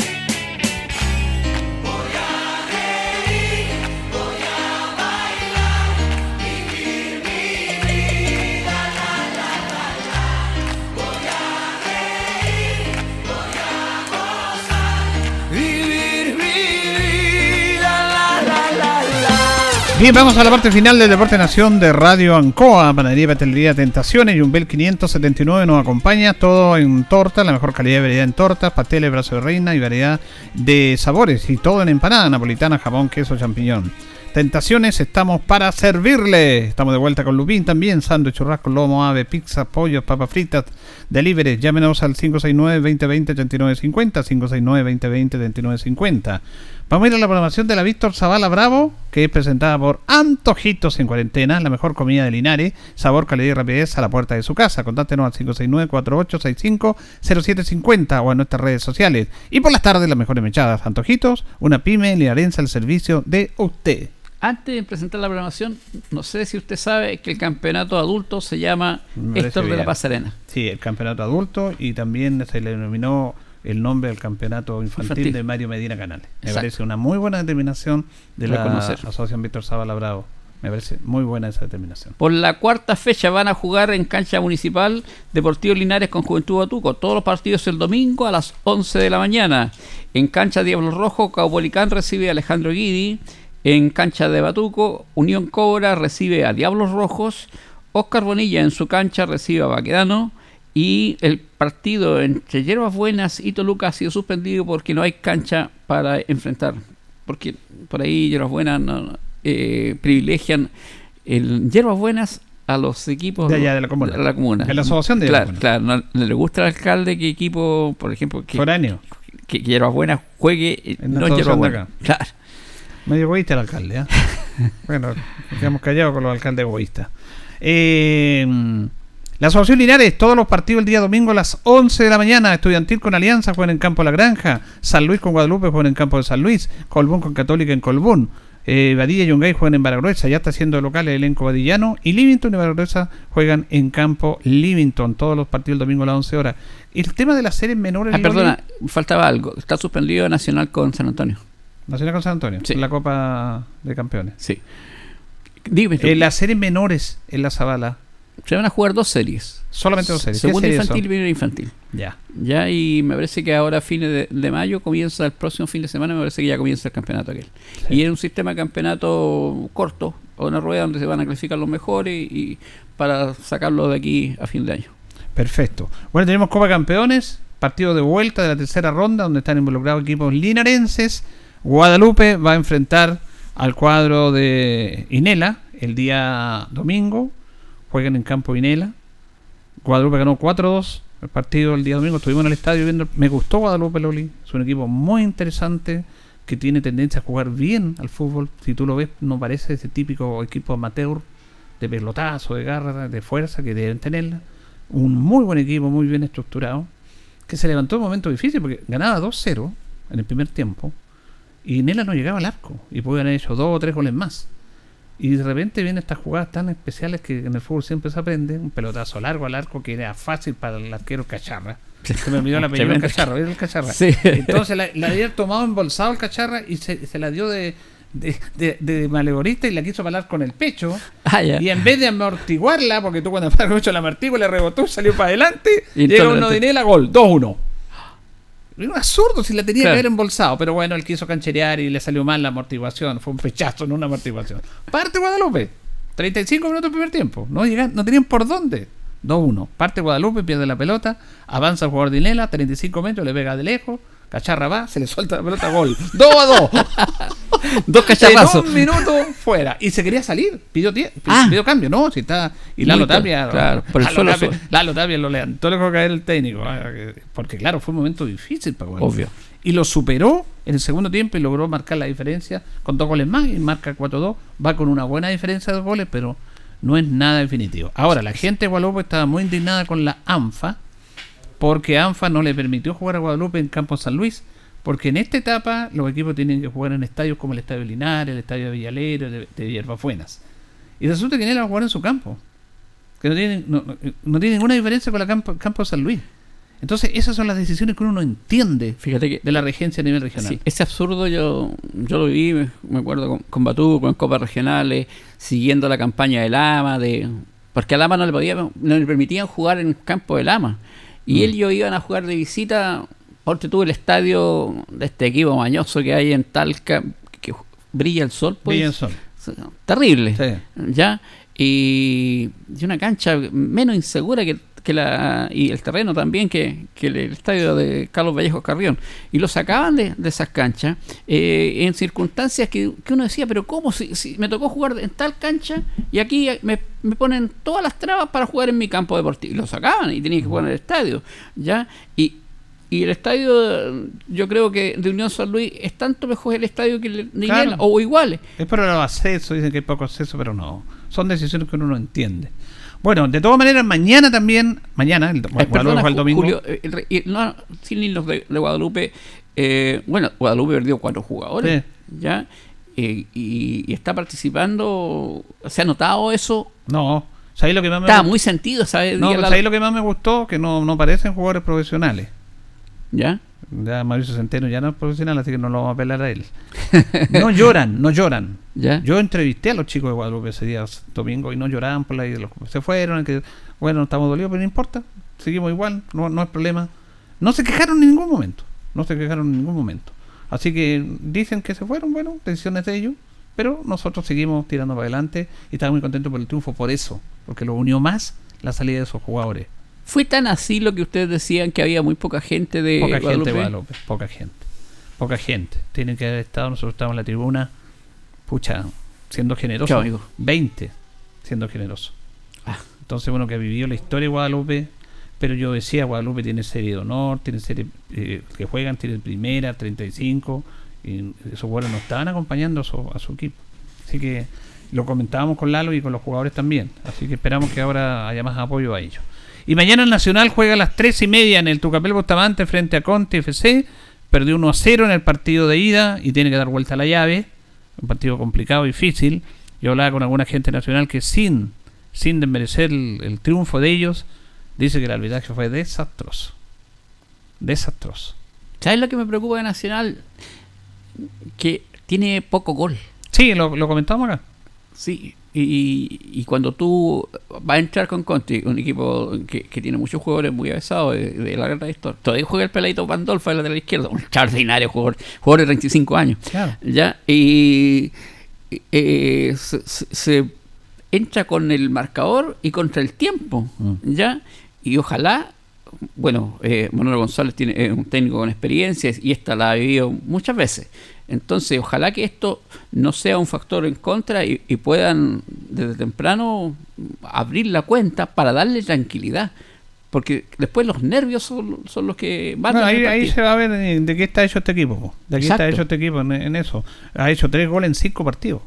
Bien, vamos a la parte final del Deporte Nación de Radio Ancoa. Panadería y Pastelería Tentaciones y un Bel 579 nos acompaña. Todo en torta, la mejor calidad de variedad en tortas, pasteles, brazo de reina y variedad de sabores. Y todo en empanada napolitana, jamón, queso, champiñón. Tentaciones, estamos para servirle. Estamos de vuelta con Lupín también. Sándwich, churrasco, lomo, ave, pizza, pollos, papas fritas, delivery. Llámenos al 569-2020-8950. 569-2020-8950. Vamos a ir a la programación de la Víctor Zavala Bravo, que es presentada por Antojitos en Cuarentena, la mejor comida de Linares, sabor, calidad y rapidez a la puerta de su casa. Contáctenos al 569-4865-0750 o en nuestras redes sociales. Y por las tardes, las mejores mechadas. Antojitos, una pyme linarense al servicio de usted. Antes de presentar la programación, no sé si usted sabe que el campeonato adulto se llama Héctor de la bien. Paz Arena. Sí, el campeonato adulto y también se le denominó el nombre del campeonato infantil, Infantil. de Mario Medina Canales. Me Exacto. parece una muy buena determinación de la Reconocer. Asociación Víctor Zavala Bravo. Me parece muy buena esa determinación. Por la cuarta fecha van a jugar en cancha municipal Deportivo Linares con Juventud Batuco. Todos los partidos el domingo a las 11 de la mañana. En cancha Diablo Rojo, Caupolicán recibe a Alejandro Guidi. En cancha de Batuco, Unión Cobra recibe a Diablos Rojos. Oscar Bonilla en su cancha recibe a Baquedano. Y el partido entre Hierbas Buenas y Toluca ha sido suspendido porque no hay cancha para enfrentar. Porque por ahí Hierbas Buenas no- eh, privilegian el Hierbas Buenas a los equipos De allá de la comuna. de la comuna. En la asociación de claro, claro, no, no le gusta al alcalde que equipo, por ejemplo, que, Foráneo. que, que Hierbas Buenas juegue eh, En no Hierbas Buenas. Claro. Medio egoísta el alcalde, ¿eh? bueno, quedamos callados con los alcaldes egoístas. Eh, la Asociación Linares, todos los partidos el día domingo a las 11 de la mañana. Estudiantil con Alianza juegan en Campo La Granja. San Luis con Guadalupe juegan en Campo de San Luis. Colbún con Católica en Colbún. Eh, Badilla y Yungay juegan en Baragruesa. Ya está siendo local el elenco badillano. Y Livington y Baragruesa juegan en Campo Livington. Todos los partidos el domingo a las 11 horas. El tema de las series menores. Ah, perdona, faltaba algo. Está suspendido Nacional con San Antonio. Nacional con San Antonio. Sí. La Copa de Campeones. Sí. Dime, En las series menores en la Zabala, se van a jugar dos series. solamente dos series. ¿Qué Segunda series infantil y primera infantil. Ya. Ya, y me parece que ahora a fines de, de mayo comienza el próximo fin de semana, me parece que ya comienza el campeonato aquel. Sí. Y es un sistema de campeonato corto, o una rueda donde se van a clasificar los mejores y, y para sacarlo de aquí a fin de año. Perfecto. Bueno, tenemos Copa Campeones, partido de vuelta de la tercera ronda, donde están involucrados equipos linarenses. Guadalupe va a enfrentar al cuadro de Inela el día domingo. Juegan en campo Inela. Guadalupe ganó 4-2 el partido el día domingo. Estuvimos en el estadio viendo. Me gustó Guadalupe, Loli. Es un equipo muy interesante que tiene tendencia a jugar bien al fútbol. Si tú lo ves, no parece ese típico equipo amateur de pelotazo, de garra, de fuerza que deben tenerla. un muy buen equipo, muy bien estructurado, que se levantó en un momento difícil porque ganaba 2-0 en el primer tiempo y Nela no llegaba al arco y podían haber hecho dos o tres goles más. Y de repente vienen estas jugadas tan especiales que en el fútbol siempre se aprende, un pelotazo largo al arco que era fácil para el arquero Cacharra. Se me olvidó el apellido. Cacharra, ¿vieron el Cacharra? Sí. Entonces la, la había tomado embolsado el Cacharra y se, se la dio de, de, de, de y la quiso palar con el pecho. Ah. Y en vez de amortiguarla, porque tú cuando paras mucho la amortigua le rebotó, salió para adelante, Y llega uno de Nela, gol, 2-1. Era un absurdo si la tenía Claro. que haber embolsado, pero bueno, él quiso cancherear y le salió mal la amortiguación, fue un pechazo, no una amortiguación. Parte Guadalupe, 35 minutos del primer tiempo, no, llegan, no tenían por dónde. 2-1, parte Guadalupe, pierde la pelota, avanza el jugador de Nela, 35 metros, le pega de lejos, Cacharra va, se le suelta la pelota, gol. 2 a 2. Dos cacharrazos. En un minuto fuera. Y se quería salir. Pidió, Ah. pidió cambio, ¿no? Si está. Y Lalo Tapia. claro, por el Lalo, suelo Tapia. Lalo Tapia lo levantó, le caer el técnico. ah, que- Porque, claro, fue un momento difícil para. Obvio. Y lo superó en el segundo tiempo y logró marcar la diferencia con dos goles más y marca 4-2. Va con una buena diferencia de goles, pero no es nada definitivo. Ahora, la gente de Guadalupe estaba muy indignada con la ANFA porque ANFA no le permitió jugar a Guadalupe en Campo San Luis, porque en esta etapa los equipos tienen que jugar en estadios como el Estadio Linares, el Estadio de Villalero, de, de Hierbafuenas. Y resulta que él va a jugar en su campo, que no tiene, no, no- no tiene ninguna diferencia con la campo, campo San Luis. Entonces, esas son las decisiones que uno no entiende Fíjate que de la regencia a nivel regional. Sí, ese absurdo yo, yo lo viví, me, acuerdo con, con Batuco, en copas regionales, siguiendo la campaña del AMA, de, porque al AMA no le, podía, no le permitían jugar en el campo del AMA. Y Mm. él y yo iban a jugar de visita, porque tuve el estadio de este equipo mañoso que hay en Talca, que brilla el sol, pues. Brilla el sol. Terrible. Sí. ¿Ya? Y, y una cancha menos insegura que, que la y el terreno también que, que el, el estadio de Carlos Vallejo Carrión y lo sacaban de, de esas canchas eh, en circunstancias que, que uno decía pero cómo si, si me tocó jugar en tal cancha y aquí me, me ponen todas las trabas para jugar en mi campo deportivo y lo sacaban y tenía que jugar en el estadio ya y y el estadio, yo creo que de Unión San Luis es tanto mejor el estadio que el de Claro. O iguales. Es por los accesos, dicen que hay poco acceso, pero no. Son decisiones que uno no entiende. Bueno, de todas maneras, mañana también, mañana, el, Guadalupe perdona, el domingo. Julio, eh, el no, sin irnos de, de Guadalupe, eh, bueno, Guadalupe perdió cuatro jugadores, ¿ya? Eh, y, y está participando, ¿se ha notado eso? No, ¿sabéis lo que más me gustó? muy sentido, ¿sabes? No, la- ¿sabéis lo que más me gustó? Que no, no parecen jugadores profesionales. ¿Ya? Ya Mauricio Centeno ya no es profesional, así que no lo vamos a apelar a él. No lloran, no lloran. ¿Ya? Yo entrevisté a los chicos de Guadalupe ese día domingo y no lloraban por la. Los- Se fueron, que bueno, estamos dolidos, pero no importa. Seguimos igual, no, no es problema. No se quejaron en ningún momento. No se quejaron en ningún momento. Así que dicen que se fueron, bueno, decisiones de ellos. Pero nosotros seguimos tirando para adelante y estamos muy contentos por el triunfo por eso. Porque lo unió más la salida de esos jugadores. ¿Fue tan así lo que ustedes decían que había muy poca gente de Poca Guadalupe? gente, Guadalupe. Poca gente. Poca gente. Tienen que haber estado, nosotros estábamos en la tribuna, pucha, siendo generosos. Chao, amigo. 20, siendo generosos. Ah. Entonces, bueno, que vivió la historia de Guadalupe, pero yo decía, Guadalupe tiene serie de honor, tiene serie eh, que juegan, tiene primera, 35, y esos jugadores no estaban acompañando a su, a su equipo. Así que lo comentábamos con Lalo y con los jugadores también. Así que esperamos que ahora haya más apoyo a ellos. Y mañana el Nacional juega a las 3 y media en el Tucapel Bustamante frente a Conte FC. Perdió 1 a 0 en el partido de ida y tiene que dar vuelta a la llave. Un partido complicado, difícil. Yo hablaba con alguna gente nacional que sin, sin desmerecer el, el triunfo de ellos, dice que el arbitraje fue desastroso. Desastroso. ¿Sabes lo que me preocupa de Nacional? Que tiene poco gol. Sí, lo, lo comentamos acá. Sí, y, y cuando tú vas a entrar con Conti, un equipo que, que tiene muchos jugadores muy avesados de, de la guerra de historia, todavía juega el peladito Pandolfo de la izquierda, un extraordinario jugador, jugador de 35 años. Claro. ¿ya? Y eh, se entra con el marcador y contra el tiempo, Mm. ¿ya? Y ojalá, bueno, eh, Manuel González tiene es un técnico con experiencia y esta la ha vivido muchas veces. Entonces, ojalá que esto no sea un factor en contra y, y puedan desde temprano abrir la cuenta para darle tranquilidad. Porque después los nervios son, son los que van Bueno, ahí, ahí se va a ver de qué está hecho este equipo. po. De qué está hecho este equipo en, en eso. Ha hecho tres goles en cinco partidos.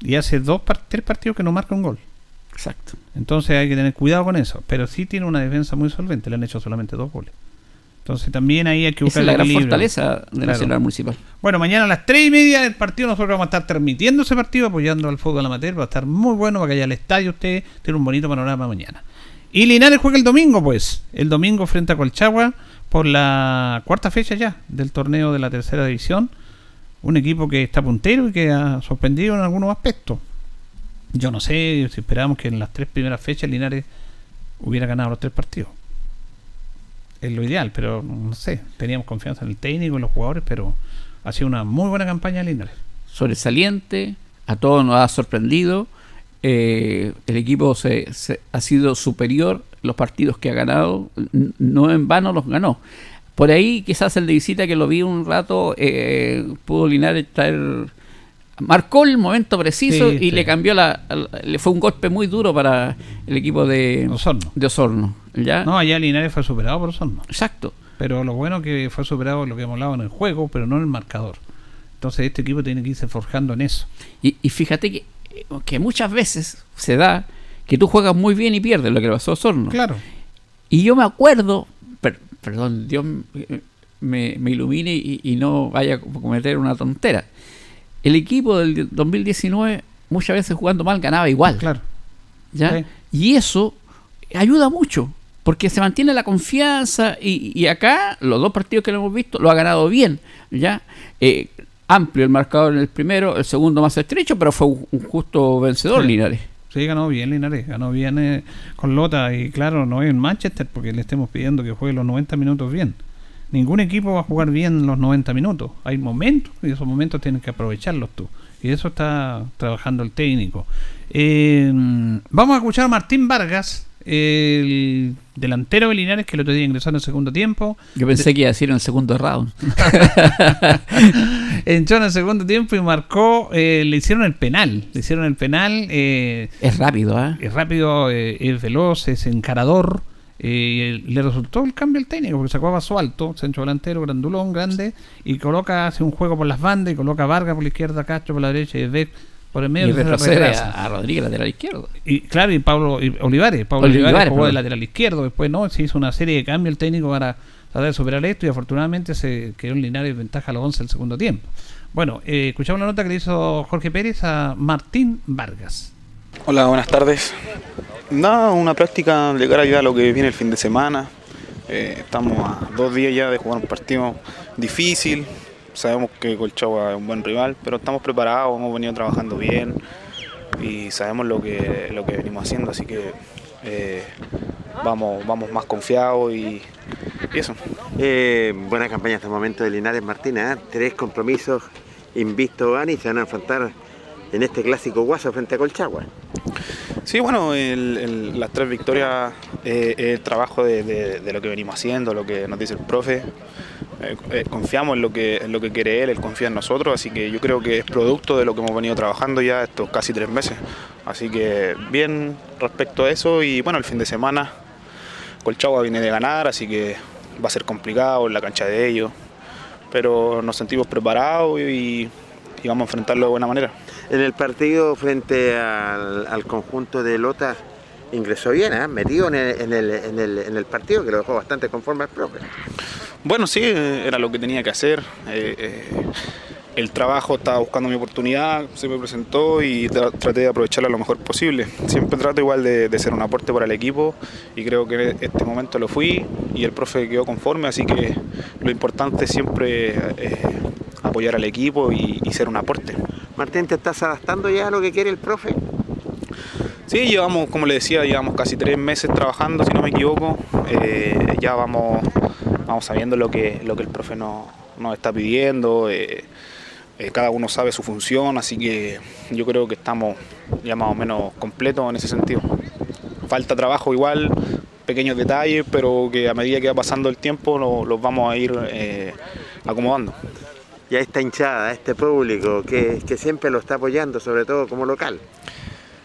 Y hace dos tres partidos que no marca un gol. Exacto. Entonces hay que tener cuidado con eso. Pero sí tiene una defensa muy solvente. Le han hecho solamente dos goles. Entonces también ahí hay que Esa buscar es la el gran fortaleza de Claro. Nacional Municipal. Bueno, mañana a las 3 y media del partido nosotros vamos a estar transmitiendo ese partido, apoyando al fútbol amateur. Va a estar muy bueno para que haya al estadio usted tiene un bonito panorama mañana. Y Linares juega el domingo, pues. El domingo frente a Colchagua por la cuarta fecha ya del torneo de la tercera división. Un equipo que está puntero y que ha sorprendido en algunos aspectos. Yo no sé si esperábamos que en las tres primeras fechas Linares hubiera ganado los tres partidos. Es lo ideal, pero no sé. Teníamos confianza en el técnico, en los jugadores, pero ha sido una muy buena campaña Linares. Sobresaliente, a todos nos ha sorprendido. eh, el equipo se, ha sido superior los partidos que ha ganado, no en vano los ganó. Por ahí quizás el de visita que lo vi un rato, eh, pudo Linares traer... Marcó el momento preciso Sí, y sí. le cambió la, le fue un golpe muy duro para el equipo de Osorno. de Osorno, ¿ya? No, allá Linares fue superado por Osorno. Exacto. Pero lo bueno que fue superado lo que hemos hablado en el juego, pero no en el marcador. Entonces este equipo tiene que irse forjando en eso. Y, y fíjate que, que muchas veces se da que tú juegas muy bien y pierdes lo que le pasó a Osorno. Claro. Y yo me acuerdo, per- perdón, Dios me, me- ilumine y, y no vaya a cometer una tontera. El equipo del 2019, muchas veces jugando mal, ganaba igual. Claro. ¿ya? Sí. Y eso ayuda mucho, porque se mantiene la confianza y, y acá los dos partidos que lo hemos visto lo ha ganado bien. ¿ya? Eh, amplio el marcador en el primero, el segundo más estrecho, pero fue un, un justo vencedor Sí. Linares. Sí, ganó bien Linares, ganó bien eh, con Lota y claro, no es en Manchester porque le estemos pidiendo que juegue los 90 minutos bien. Ningún equipo va a jugar bien los 90 minutos. Hay momentos y esos momentos tienes que aprovecharlos tú. Y eso está trabajando el técnico. Eh, vamos a escuchar a Martín Vargas, el delantero de Linares que el otro día ingresó en el segundo tiempo. Yo pensé que iba a decir en el segundo round. Entró en el segundo tiempo y marcó, eh, le hicieron el penal. Le hicieron el penal. Eh, Es rápido, ¿ah? es rápido, eh, es veloz, es encarador. Eh, le resultó el cambio al técnico porque sacó a Vaso Alto, centro delantero, grandulón, grande, y coloca, hace un juego por las bandas y coloca a Vargas por la izquierda, Castro por la derecha y Beck por el medio. Y retrocede a, a Rodríguez, lateral izquierdo. Y claro, y Pablo y Olivares, Pablo Olivares, Olivares, jugó de lateral izquierdo, después no, se hizo una serie de cambios el técnico para tratar de superar esto y afortunadamente se quedó en Linares ventaja a los 11 del segundo tiempo. Bueno, eh, escuchamos la nota que le hizo Jorge Pérez a Martín Vargas. Hola, buenas tardes. Nada, una práctica de cara ya a lo que viene el fin de semana. Eh, estamos a dos días ya de jugar un partido difícil. Sabemos que Colchagua es un buen rival, pero estamos preparados, hemos venido trabajando bien y sabemos lo que, lo que venimos haciendo, así que eh, vamos, vamos más confiados y, y eso. Eh, buena campaña hasta el momento de Linares Martínez. ¿eh? Tres compromisos invistos van y se van a enfrentar en este clásico guaso frente a Colchagua. Sí, bueno, las tres victorias eh, es el trabajo de, lo que venimos haciendo, lo que nos dice el profe. Eh, eh, confiamos en lo, que, en lo que quiere él, él confía en nosotros, así que yo creo que es producto de lo que hemos venido trabajando ya estos casi tres meses. Así que bien respecto a eso y bueno, el fin de semana Colchagua viene de ganar, así que va a ser complicado en la cancha de ellos, pero nos sentimos preparados y vamos a enfrentarlo de buena manera. En el partido frente al, conjunto de Lota ingresó bien, ¿eh? metido en el, partido, que lo dejó bastante conforme al profe. Bueno, sí, era lo que tenía que hacer. Eh, eh, el trabajo estaba buscando mi oportunidad, se me presentó y tra- traté de aprovecharla lo mejor posible. Siempre trato igual de, de ser un aporte para el equipo y creo que en este momento lo fui y el profe quedó conforme, así que lo importante es siempre eh, apoyar al equipo y, y ser un aporte. Martín, ¿te estás adaptando ya a lo que quiere el profe? Sí, llevamos, como le decía, llevamos casi tres meses trabajando, si no me equivoco. Eh, ya vamos, vamos sabiendo lo que, lo que el profe nos, nos está pidiendo. eh, eh, cada uno sabe su función, así que yo creo que estamos ya más o menos completos en ese sentido. Falta trabajo igual, pequeños detalles, pero que a medida que va pasando el tiempo lo- los vamos a ir eh, acomodando. Y a esta hinchada, a este público que, que siempre lo está apoyando, sobre todo como local.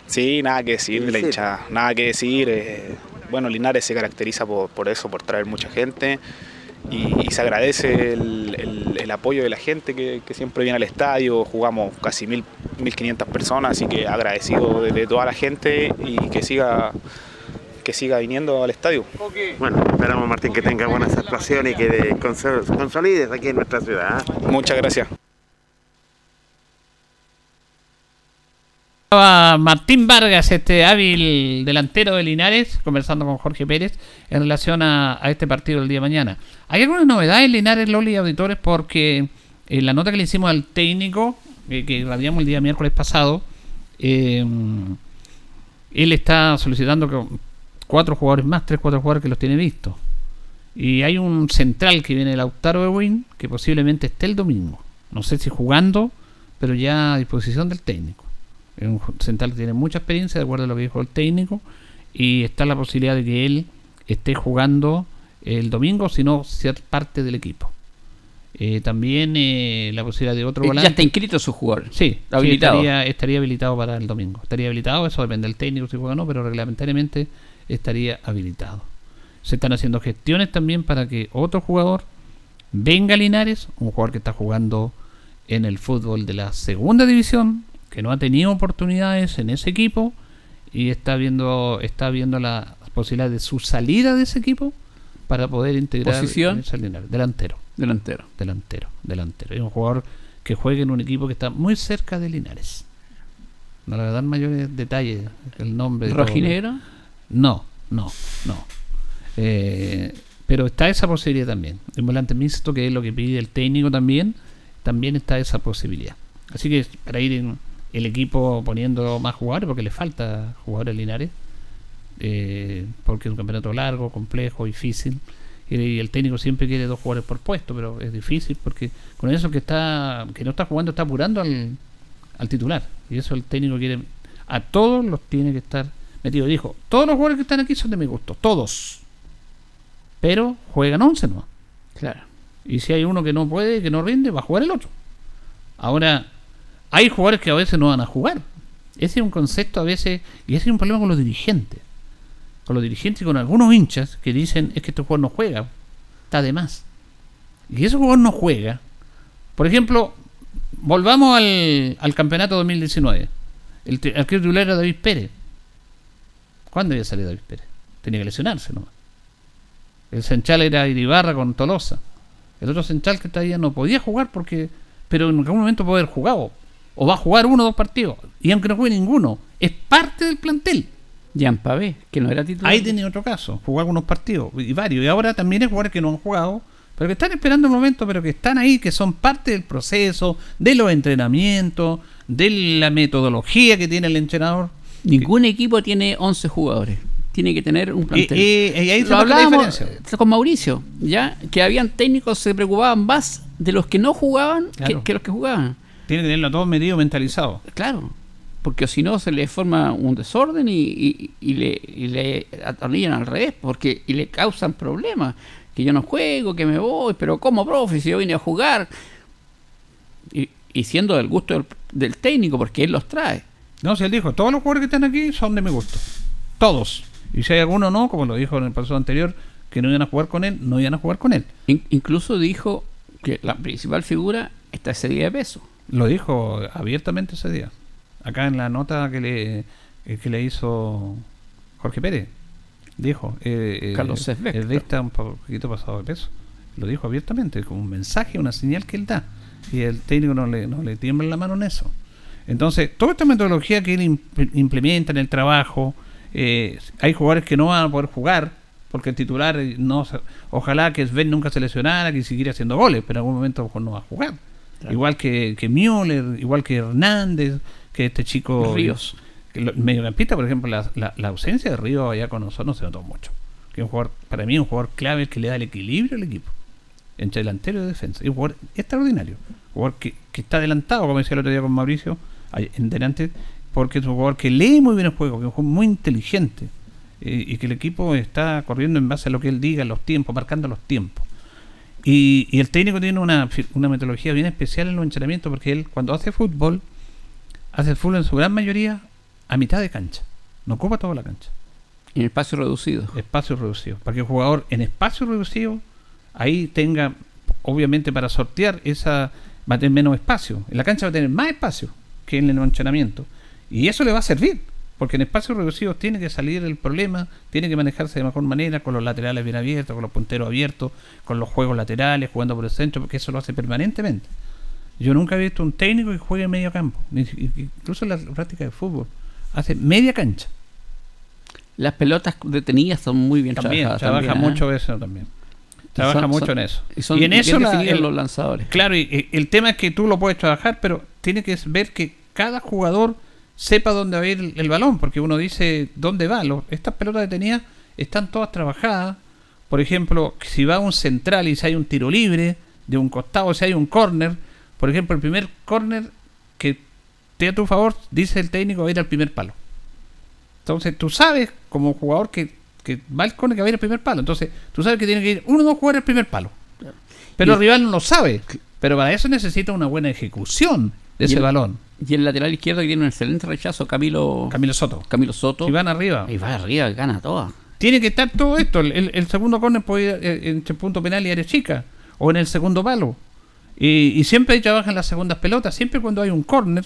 Sí, nada que decir de la hinchada, nada que decir. eh, bueno, Linares se caracteriza por, por eso, por traer mucha gente y, y se agradece el, el- el apoyo de la gente que, que siempre viene al estadio. Jugamos casi mil 1.500 personas, así que agradecido de, de toda la gente y que siga, que siga viniendo al estadio. Bueno, esperamos Martín que tenga buenas actuaciones y que de- consol- consolides aquí en nuestra ciudad. ¿ah? Muchas gracias. Martín Vargas, este hábil delantero de Linares, conversando con Jorge Pérez en relación a, este partido del día de mañana. Hay algunas novedades, Linares, Loli auditores, porque en la nota que le hicimos al técnico, eh, que radiamos el día miércoles pasado, eh, él está solicitando cuatro jugadores más, tres, cuatro jugadores que los tiene vistos. Y hay un central que viene el Lautaro Ewing, que posiblemente esté el domingo. No sé si jugando, pero ya a disposición del técnico. Es un central que tiene mucha experiencia, de acuerdo a lo que dijo el técnico, y está la posibilidad de que él esté jugando el domingo, si no ser parte del equipo. Eh, también eh, la posibilidad de otro Eh, volante. ya está inscrito su jugador. Sí, habilitado. estaría, estaría habilitado para el domingo. Estaría habilitado, eso depende del técnico si juega o no, pero reglamentariamente estaría habilitado. Se están haciendo gestiones también para que otro jugador venga a Linares, un jugador que está jugando en el fútbol de la segunda división, que no ha tenido oportunidades en ese equipo y está viendo, está viendo la posibilidad de su salida de ese equipo para poder integrar Posición. Linares. delantero Delantero. delantero, delantero. Es un jugador que juega en un equipo que está muy cerca de Linares. No le voy a dar mayores detalles, el nombre. Rojinegro. No, no, no. Eh, pero está esa posibilidad también. El volante mixto, que es lo que pide el técnico también, también está esa posibilidad. Así que para ir en el equipo poniendo más jugadores, porque le falta jugadores Linares, eh, porque es un campeonato largo, complejo, difícil. Y, y el técnico siempre quiere dos jugadores por puesto, pero es difícil porque con eso que está que no está jugando está apurando al, al titular. Y eso el técnico quiere. A todos los tiene que estar metido. Dijo: Todos los jugadores que están aquí son de mi gusto, todos. Pero juegan 11 no. Claro. Y si hay uno que no puede, que no rinde, va a jugar el otro. Ahora, hay jugadores que a veces no van a jugar. Ese es un concepto a veces, y ese es un problema con los dirigentes. Con los dirigentes y con algunos hinchas que dicen, es que este jugador no juega, está de más. Y ese jugador no juega. Por ejemplo, volvamos al, al campeonato 2019. El arquero titular era David Pérez. ¿Cuándo había salido David Pérez? Tenía que lesionarse nomás. El central era Iribarra con Tolosa. El otro central que todavía no podía jugar porque. Pero en algún momento puede haber jugado. O va a jugar uno o dos partidos. Y aunque no juegue ninguno, es parte del plantel. Jean Pavé, que no era titular. Ahí tenía otro caso. Jugó algunos partidos. Y varios. Y ahora también hay jugadores que no han jugado. Pero que están esperando el momento, pero que están ahí, que son parte del proceso, de los entrenamientos, de la metodología que tiene el entrenador. Ningún equipo tiene 11 jugadores. Tiene que tener un plantel. y- y ahí se Lo marca la hablábamos diferencia. con Mauricio, ya que habían técnicos que se preocupaban más de los que no jugaban que, los que jugaban. Tiene que tenerlo todo medido, mentalizado. Claro, porque si no se le forma un desorden y, y- y le, y le atornillan al revés, porque y le causan problemas. Que yo no juego, que me voy, pero ¿cómo, profe? Si yo vine a jugar. Y, y siendo del gusto del, del técnico, porque él los trae. No, si él dijo, todos los jugadores que están aquí son de mi gusto. Todos. Y si hay alguno no, como lo dijo en el paso anterior, que no iban a jugar con él, no iban a jugar con él. In- incluso dijo que la principal figura está ese día de peso. Lo dijo abiertamente ese día. Acá en la nota que le, eh, que le hizo Jorge Pérez. Dijo. Eh, eh, Carlos El de está un poquito pasado de peso. Lo dijo abiertamente, como un mensaje, una señal que él da. Y el técnico no le, no le tiembla la mano en eso. Entonces, toda esta metodología que él imp- implementa en el trabajo, eh, hay jugadores que no van a poder jugar, porque el titular eh, no ojalá que Sven nunca se lesionara, que siguiera haciendo goles, pero en algún momento no va a jugar. Igual que, que Müller, igual que Hernández, que este chico Ríos. mediocampista, por ejemplo, la, la- la ausencia de Ríos allá con nosotros no se notó mucho. Que un jugador, para mí, es un jugador clave que le da el equilibrio al equipo, entre delantero y defensa. Es un jugador extraordinario. Un jugador que, que está adelantado, como decía el otro día con Mauricio, en delante, porque es un jugador que lee muy bien el juego, que es un jugador muy inteligente. eh, y que el equipo está corriendo en base a lo que él diga, los tiempos, marcando los tiempos. Y, y el técnico tiene una, una metodología bien especial en los entrenamientos, porque él, cuando hace fútbol, hace fútbol en su gran mayoría a mitad de cancha. No ocupa toda la cancha. En espacio reducido. Espacio reducido. Para que el jugador en espacio reducido ahí tenga, obviamente para sortear esa, va a tener menos espacio. En la cancha va a tener más espacio. que en el entrenamiento. Y eso le va a servir, porque en espacios reducidos tiene que salir el problema, tiene que manejarse de mejor manera, con los laterales bien abiertos, con los punteros abiertos, con los juegos laterales, jugando por el centro, porque eso lo hace permanentemente. Yo nunca he visto un técnico que juegue en medio campo, incluso en la práctica de fútbol. Hace media cancha. Las pelotas detenidas son muy bien También, trabajadas. trabaja también, ¿eh? mucho eso también. Trabaja son- mucho son- en eso. Y, son en eso la- el- los lanzadores. Claro, y, y el tema es que tú lo puedes trabajar, pero tiene que ver que cada jugador sepa dónde va a ir el, balón, porque uno dice dónde va. Los- estas pelotas detenidas están todas trabajadas. Por ejemplo, si va un central y si hay un tiro libre de un costado, si hay un córner, por ejemplo, el primer córner que te a tu favor, dice el técnico, va a ir al primer palo. Entonces tú sabes, como jugador, que, que va el córner que va a ir al primer palo. Entonces tú sabes que tiene que ir uno o dos jugadores al primer palo. Pero Y- el rival no lo sabe. Pero para eso necesita una buena ejecución de Y ese el- balón. Y el lateral izquierdo que tiene un excelente rechazo, Camilo, Camilo Soto. Camilo Soto. Si van arriba. Y va arriba, gana toda. Tiene que estar todo esto. El, segundo córner puede ir eh, entre punto penal y área chica. O en el segundo palo. Y, y siempre trabajan las segundas pelotas. Siempre cuando hay un córner,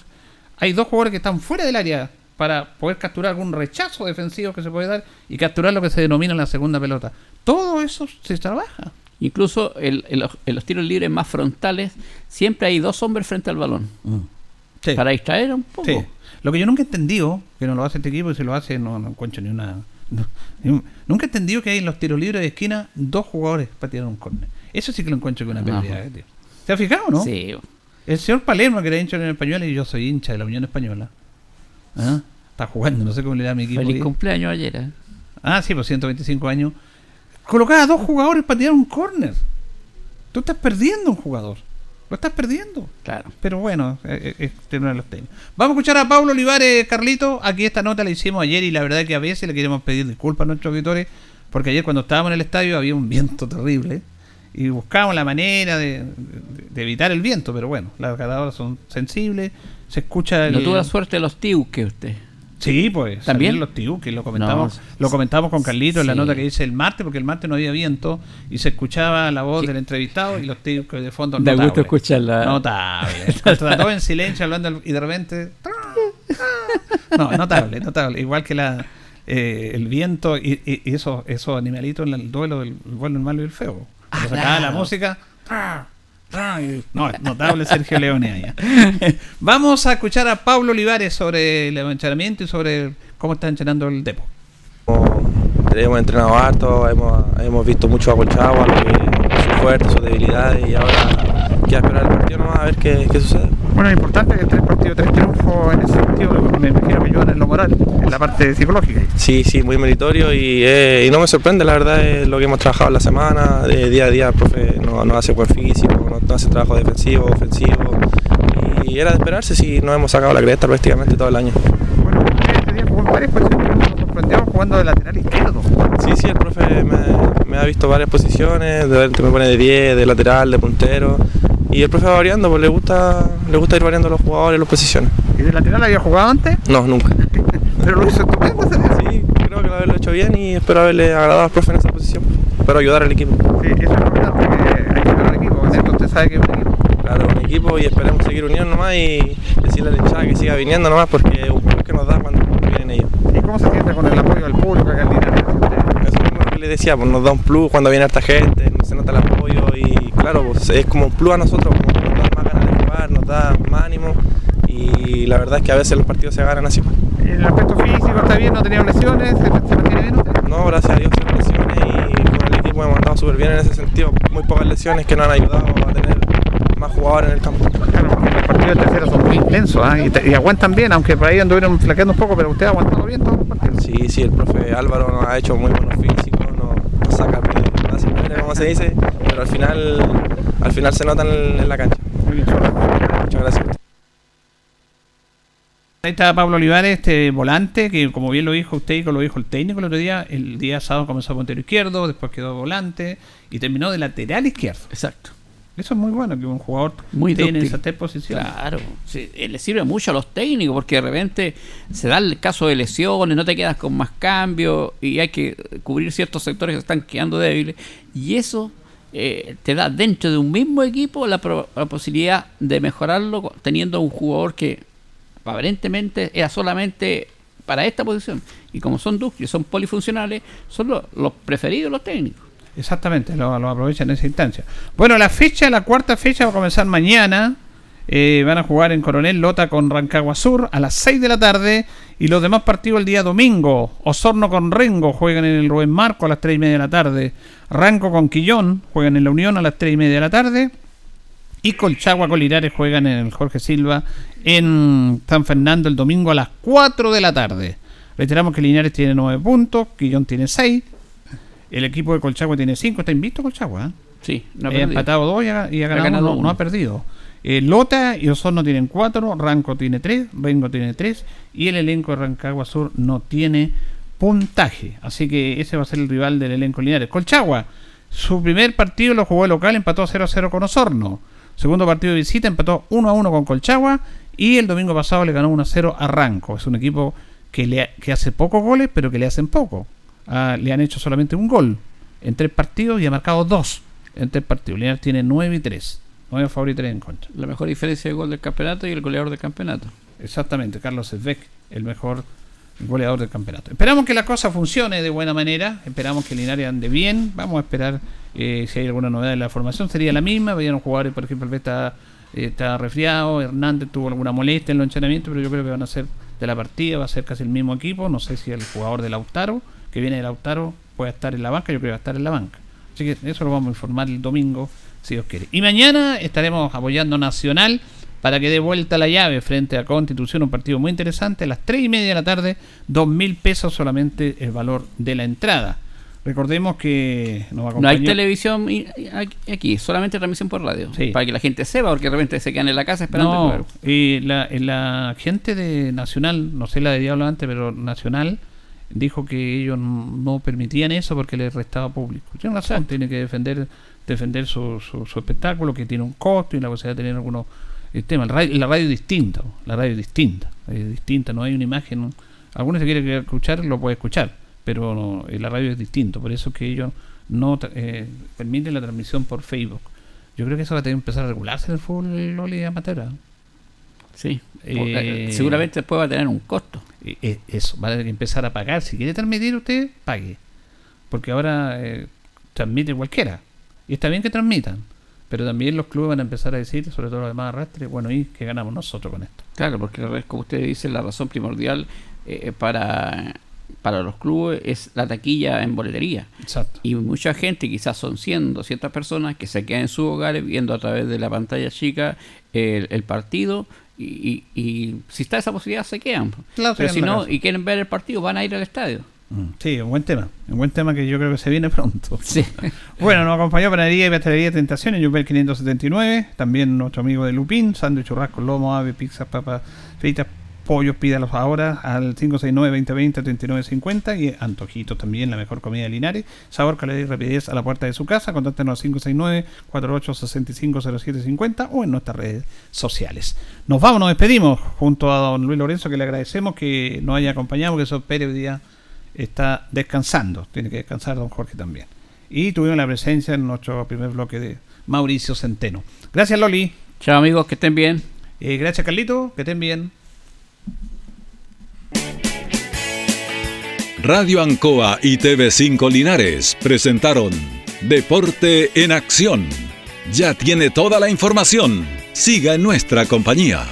hay dos jugadores que están fuera del área para poder capturar algún rechazo defensivo que se puede dar y capturar lo que se denomina la segunda pelota. Todo eso se trabaja. Incluso el- en los- en los tiros libres más frontales, siempre hay dos hombres frente al balón. Sí. Para distraer un poco. Sí. Lo que yo nunca he entendido, que no lo hace este equipo y si lo hace no, no encuentro ni una... no- ni un- nunca he entendido que hay en los tiros libres de esquina dos jugadores para tirar un córner. Eso sí que lo encuentro que una pérdida. eh. ¿Se ha fijado, no? Sí. El señor Palermo, que era hincha de la Unión Española, y yo soy hincha de la Unión Española. ¿Ah? Está jugando, no sé cómo le da a mi equipo. Feliz ahí. cumpleaños ayer. ¿eh? Ah, sí, por 125 años. Colocaba a dos jugadores para tirar un córner. Tú estás perdiendo un jugador. Lo estás perdiendo. Claro. Pero bueno, eh, eh, es los. Vamos a escuchar a Pablo Olivares, Carlito. Aquí esta nota la hicimos ayer y la verdad que a veces le queremos pedir disculpas a nuestros auditores porque ayer cuando estábamos en el estadio había un viento terrible y buscábamos la manera de, evitar el viento, pero bueno, las gradadoras son sensibles, se escucha el... No tuvo la suerte de los tíos que usted. Sí, pues. ¿También? los tibuques, lo comentamos, No, lo comentamos con Carlito en la nota que dice el martes, porque el martes no había viento y se escuchaba la voz Sí. del entrevistado y los tibuques de fondo Da gusto escucharla. Notable. Trató en silencio hablando y de repente. No, notable, notable. Igual que la eh, el viento y, y- y esos, esos animalitos en el duelo del el bueno, el malo y el feo. Cuando Ah, sacaba la música. No, notable Sergio Leone allá. Vamos a escuchar a Pablo Olivares sobre el entrenamiento y sobre cómo está entrenando el Depo. Hemos entrenado harto, hemos, hemos visto mucho a Colchagua, sus fuertes, sus debilidades y ahora queda esperar el partido nomás a ver qué, qué sucede. Bueno, es importante que tres partidos, tres triunfos en ese sentido, me imagino que ayudan en lo moral, en la parte psicológica. Sí, sí, muy meritorio y, eh, y no me sorprende, la verdad, es lo que hemos trabajado en la semana, de día a día el profe nos, nos hace buen físico, nos, nos hace trabajo defensivo, ofensivo y era de esperarse si nos hemos sacado la cresta prácticamente todo el año. Bueno, este día jugó varias posiciones, nos sorprendió jugando de lateral izquierdo. Sí, sí, el profe me, me ha visto varias posiciones, de repente me pone de 10, de lateral, de puntero y el profe va variando, pues le gusta, le gusta ir variando los jugadores, las posiciones. ¿Y de lateral había jugado antes? No, nunca. Pero lo hizo estupendo ese. Sí, creo que lo haberlo hecho bien y espero haberle agradado al profe en esa posición. Espero ayudar al equipo. Sí, eso es importante, que hay que tener un equipo. Esto usted sabe que es un equipo. Claro, un equipo y esperemos seguir unidos nomás y decirle a la hinchada que siga viniendo nomás porque es un plus que nos da cuando vienen ellos. ¿Y cómo se siente con el apoyo del público acá en Linares? Eso mismo que les decía, pues nos da un plus cuando viene harta gente, se nota el apoyo y claro, pues es como un plus a nosotros, como nos da más ganas de jugar, nos da más ánimo y la verdad es que a veces los partidos se ganan así. ¿En el aspecto físico está bien? ¿No tenía lesiones? ¿Se, mantiene bien usted? No, gracias a Dios sin lesiones y con el equipo hemos andado súper bien en ese sentido. Muy pocas lesiones que nos han ayudado a tener más jugadores en el campo. Claro, los partidos de tercera son muy intensos ¿ah? y, y aguantan bien, aunque por ahí anduvieron flaqueando un poco, pero usted ha aguantado bien todos los partidos. Sí, sí, el profe Álvaro nos ha hecho muy buenos físicos, nos, nos saca madre, como se dice, pero al final, al final se notan en, en la cancha. Muy bien. Muchas gracias. Ahí está Pablo Olivares, este volante, que como bien lo dijo usted y como lo dijo el técnico el otro día, el día sábado comenzó puntero izquierdo, después quedó volante y terminó de lateral izquierdo. Exacto. Eso es muy bueno, que un jugador Muy esté en esas tres posiciones. Claro, sí, eh, le sirve mucho a los técnicos porque de repente se da el caso de lesiones, no te quedas con más cambios y hay que cubrir ciertos sectores que están quedando débiles y eso eh, te da dentro de un mismo equipo la, pro- la posibilidad de mejorarlo teniendo un jugador que aparentemente era solamente para esta posición. Y como son ductos, son polifuncionales, son los, preferidos los técnicos. Exactamente, lo, lo aprovechan en esa instancia. Bueno, la fecha, la cuarta fecha va a comenzar mañana. Eh, van a jugar en Coronel Lota con Rancagua Sur a las 6 de la tarde. Y los demás partidos el día domingo. Osorno con Rengo juegan en el Rubén Marco a las 3 y media de la tarde. Ranco con Quillón juegan en la Unión a las 3 y media de la tarde. Y Colchagua con Linares juegan en el Jorge Silva en San Fernando el domingo a las 4 de la tarde. Reiteramos que Linares tiene 9 puntos, Quillón tiene 6. El equipo de Colchagua tiene 5. Está invicto Colchagua. ¿eh? Sí, no ha ha perdido. empatado 2 y ha, y ha ganado, ganado uno, uno. no ha perdido. Eh, Lota y Osorno tienen 4, Ranco tiene 3, Rengo tiene 3 y el elenco de Rancagua Sur no tiene puntaje. Así que ese va a ser el rival del elenco Linares. Colchagua, su primer partido lo jugó de local, empató 0 a 0 con Osorno. Segundo partido de visita, empató 1 a 1 con Colchagua y el domingo pasado le ganó 1 a 0 a Ranco. Es un equipo que, le, que hace pocos goles, pero que le hacen poco. Ah, le han hecho solamente un gol en tres partidos y ha marcado dos en tres partidos. Linares tiene 9 y 3. 9 a favor y 3 en contra. La mejor diferencia de gol del campeonato y el goleador del campeonato. Exactamente, Carlos Sesbeck, el mejor goleador del campeonato. Esperamos que la cosa funcione de buena manera, esperamos que Linares ande bien, vamos a esperar eh, si hay alguna novedad en la formación, sería la misma, veían jugadores, por ejemplo, el está, eh, está resfriado, Hernández tuvo alguna molestia en los entrenamientos, pero yo creo que van a ser de la partida, va a ser casi el mismo equipo, no sé si el jugador de Lautaro, que viene de Lautaro, puede estar en la banca, yo creo que va a estar en la banca. Así que eso lo vamos a informar el domingo, si Dios quiere. Y mañana estaremos apoyando Nacional para que dé vuelta la llave frente a Constitución, un partido muy interesante. A las 3 y media de la tarde, dos mil pesos solamente el valor de la entrada. Recordemos que nos No hay televisión aquí- solamente transmisión por radio. Sí. Para que la gente sepa, porque de repente se quedan en la casa esperando el No, y la, la gente de Nacional, no sé la de Diablo antes, pero Nacional dijo que ellos no permitían eso porque les restaba público. Tiene razón, tiene que defender defender su, su, su espectáculo, que tiene un costo y la posibilidad de tener algunos eh, temas. La radio, la radio es distinta, la radio es distinta, es distinta, no hay una imagen. Algunos se quiere escuchar, lo puede escuchar, pero no, eh, la radio es distinto, por eso que ellos no eh, permiten la transmisión por Facebook. Yo creo que eso va a tener que empezar a regularse en el fútbol Loli amateur. ¿eh? Sí, Eh, seguramente después va a tener un costo. Eh, eso, va a tener que empezar a pagar. Si quiere transmitir usted, pague. Porque ahora transmite cualquiera. Y está bien que transmitan. Pero también los clubes van a empezar a decir, sobre todo los demás arrastres, bueno, ¿y qué ganamos nosotros con esto? Claro, porque como usted dice, la razón primordial eh, para, para los clubes es la taquilla en boletería. Exacto. Y mucha gente, quizás son 100, 200 personas que se quedan en sus hogares viendo a través de la pantalla chica el, el partido. Y, y- y si está esa posibilidad, se quedan. Claro, Pero si no, casa. y quieren ver el partido, van a ir al estadio. Sí, un buen tema. Un buen tema que yo creo que se viene pronto. Sí. Bueno, nos acompañó Panadería y Pastelería Tentaciones, Yupel 579. También nuestro amigo de Lupín, sándwich, churrasco, lomo, ave, pizza, papas fritas, pollos, pídalos ahora al 569-2020-3950 y antojitos también, la mejor comida de Linares. Sabor, calidad y rapidez a la puerta de su casa. Contáctenos al 569-4865-0750 o en nuestras redes sociales. Nos vamos, nos despedimos junto a don Luis Lorenzo, que le agradecemos que nos haya acompañado, eso Pérez hoy día está descansando. Tiene que descansar don Jorge también. Y tuvimos la presencia en nuestro primer bloque de Mauricio Centeno. Gracias, Loli. Chao, amigos, que estén bien. Eh, gracias, Carlito. Que estén bien. Radio Ancoa y TV5 Linares presentaron Deporte en Acción. Ya tiene toda la información. Siga en nuestra compañía.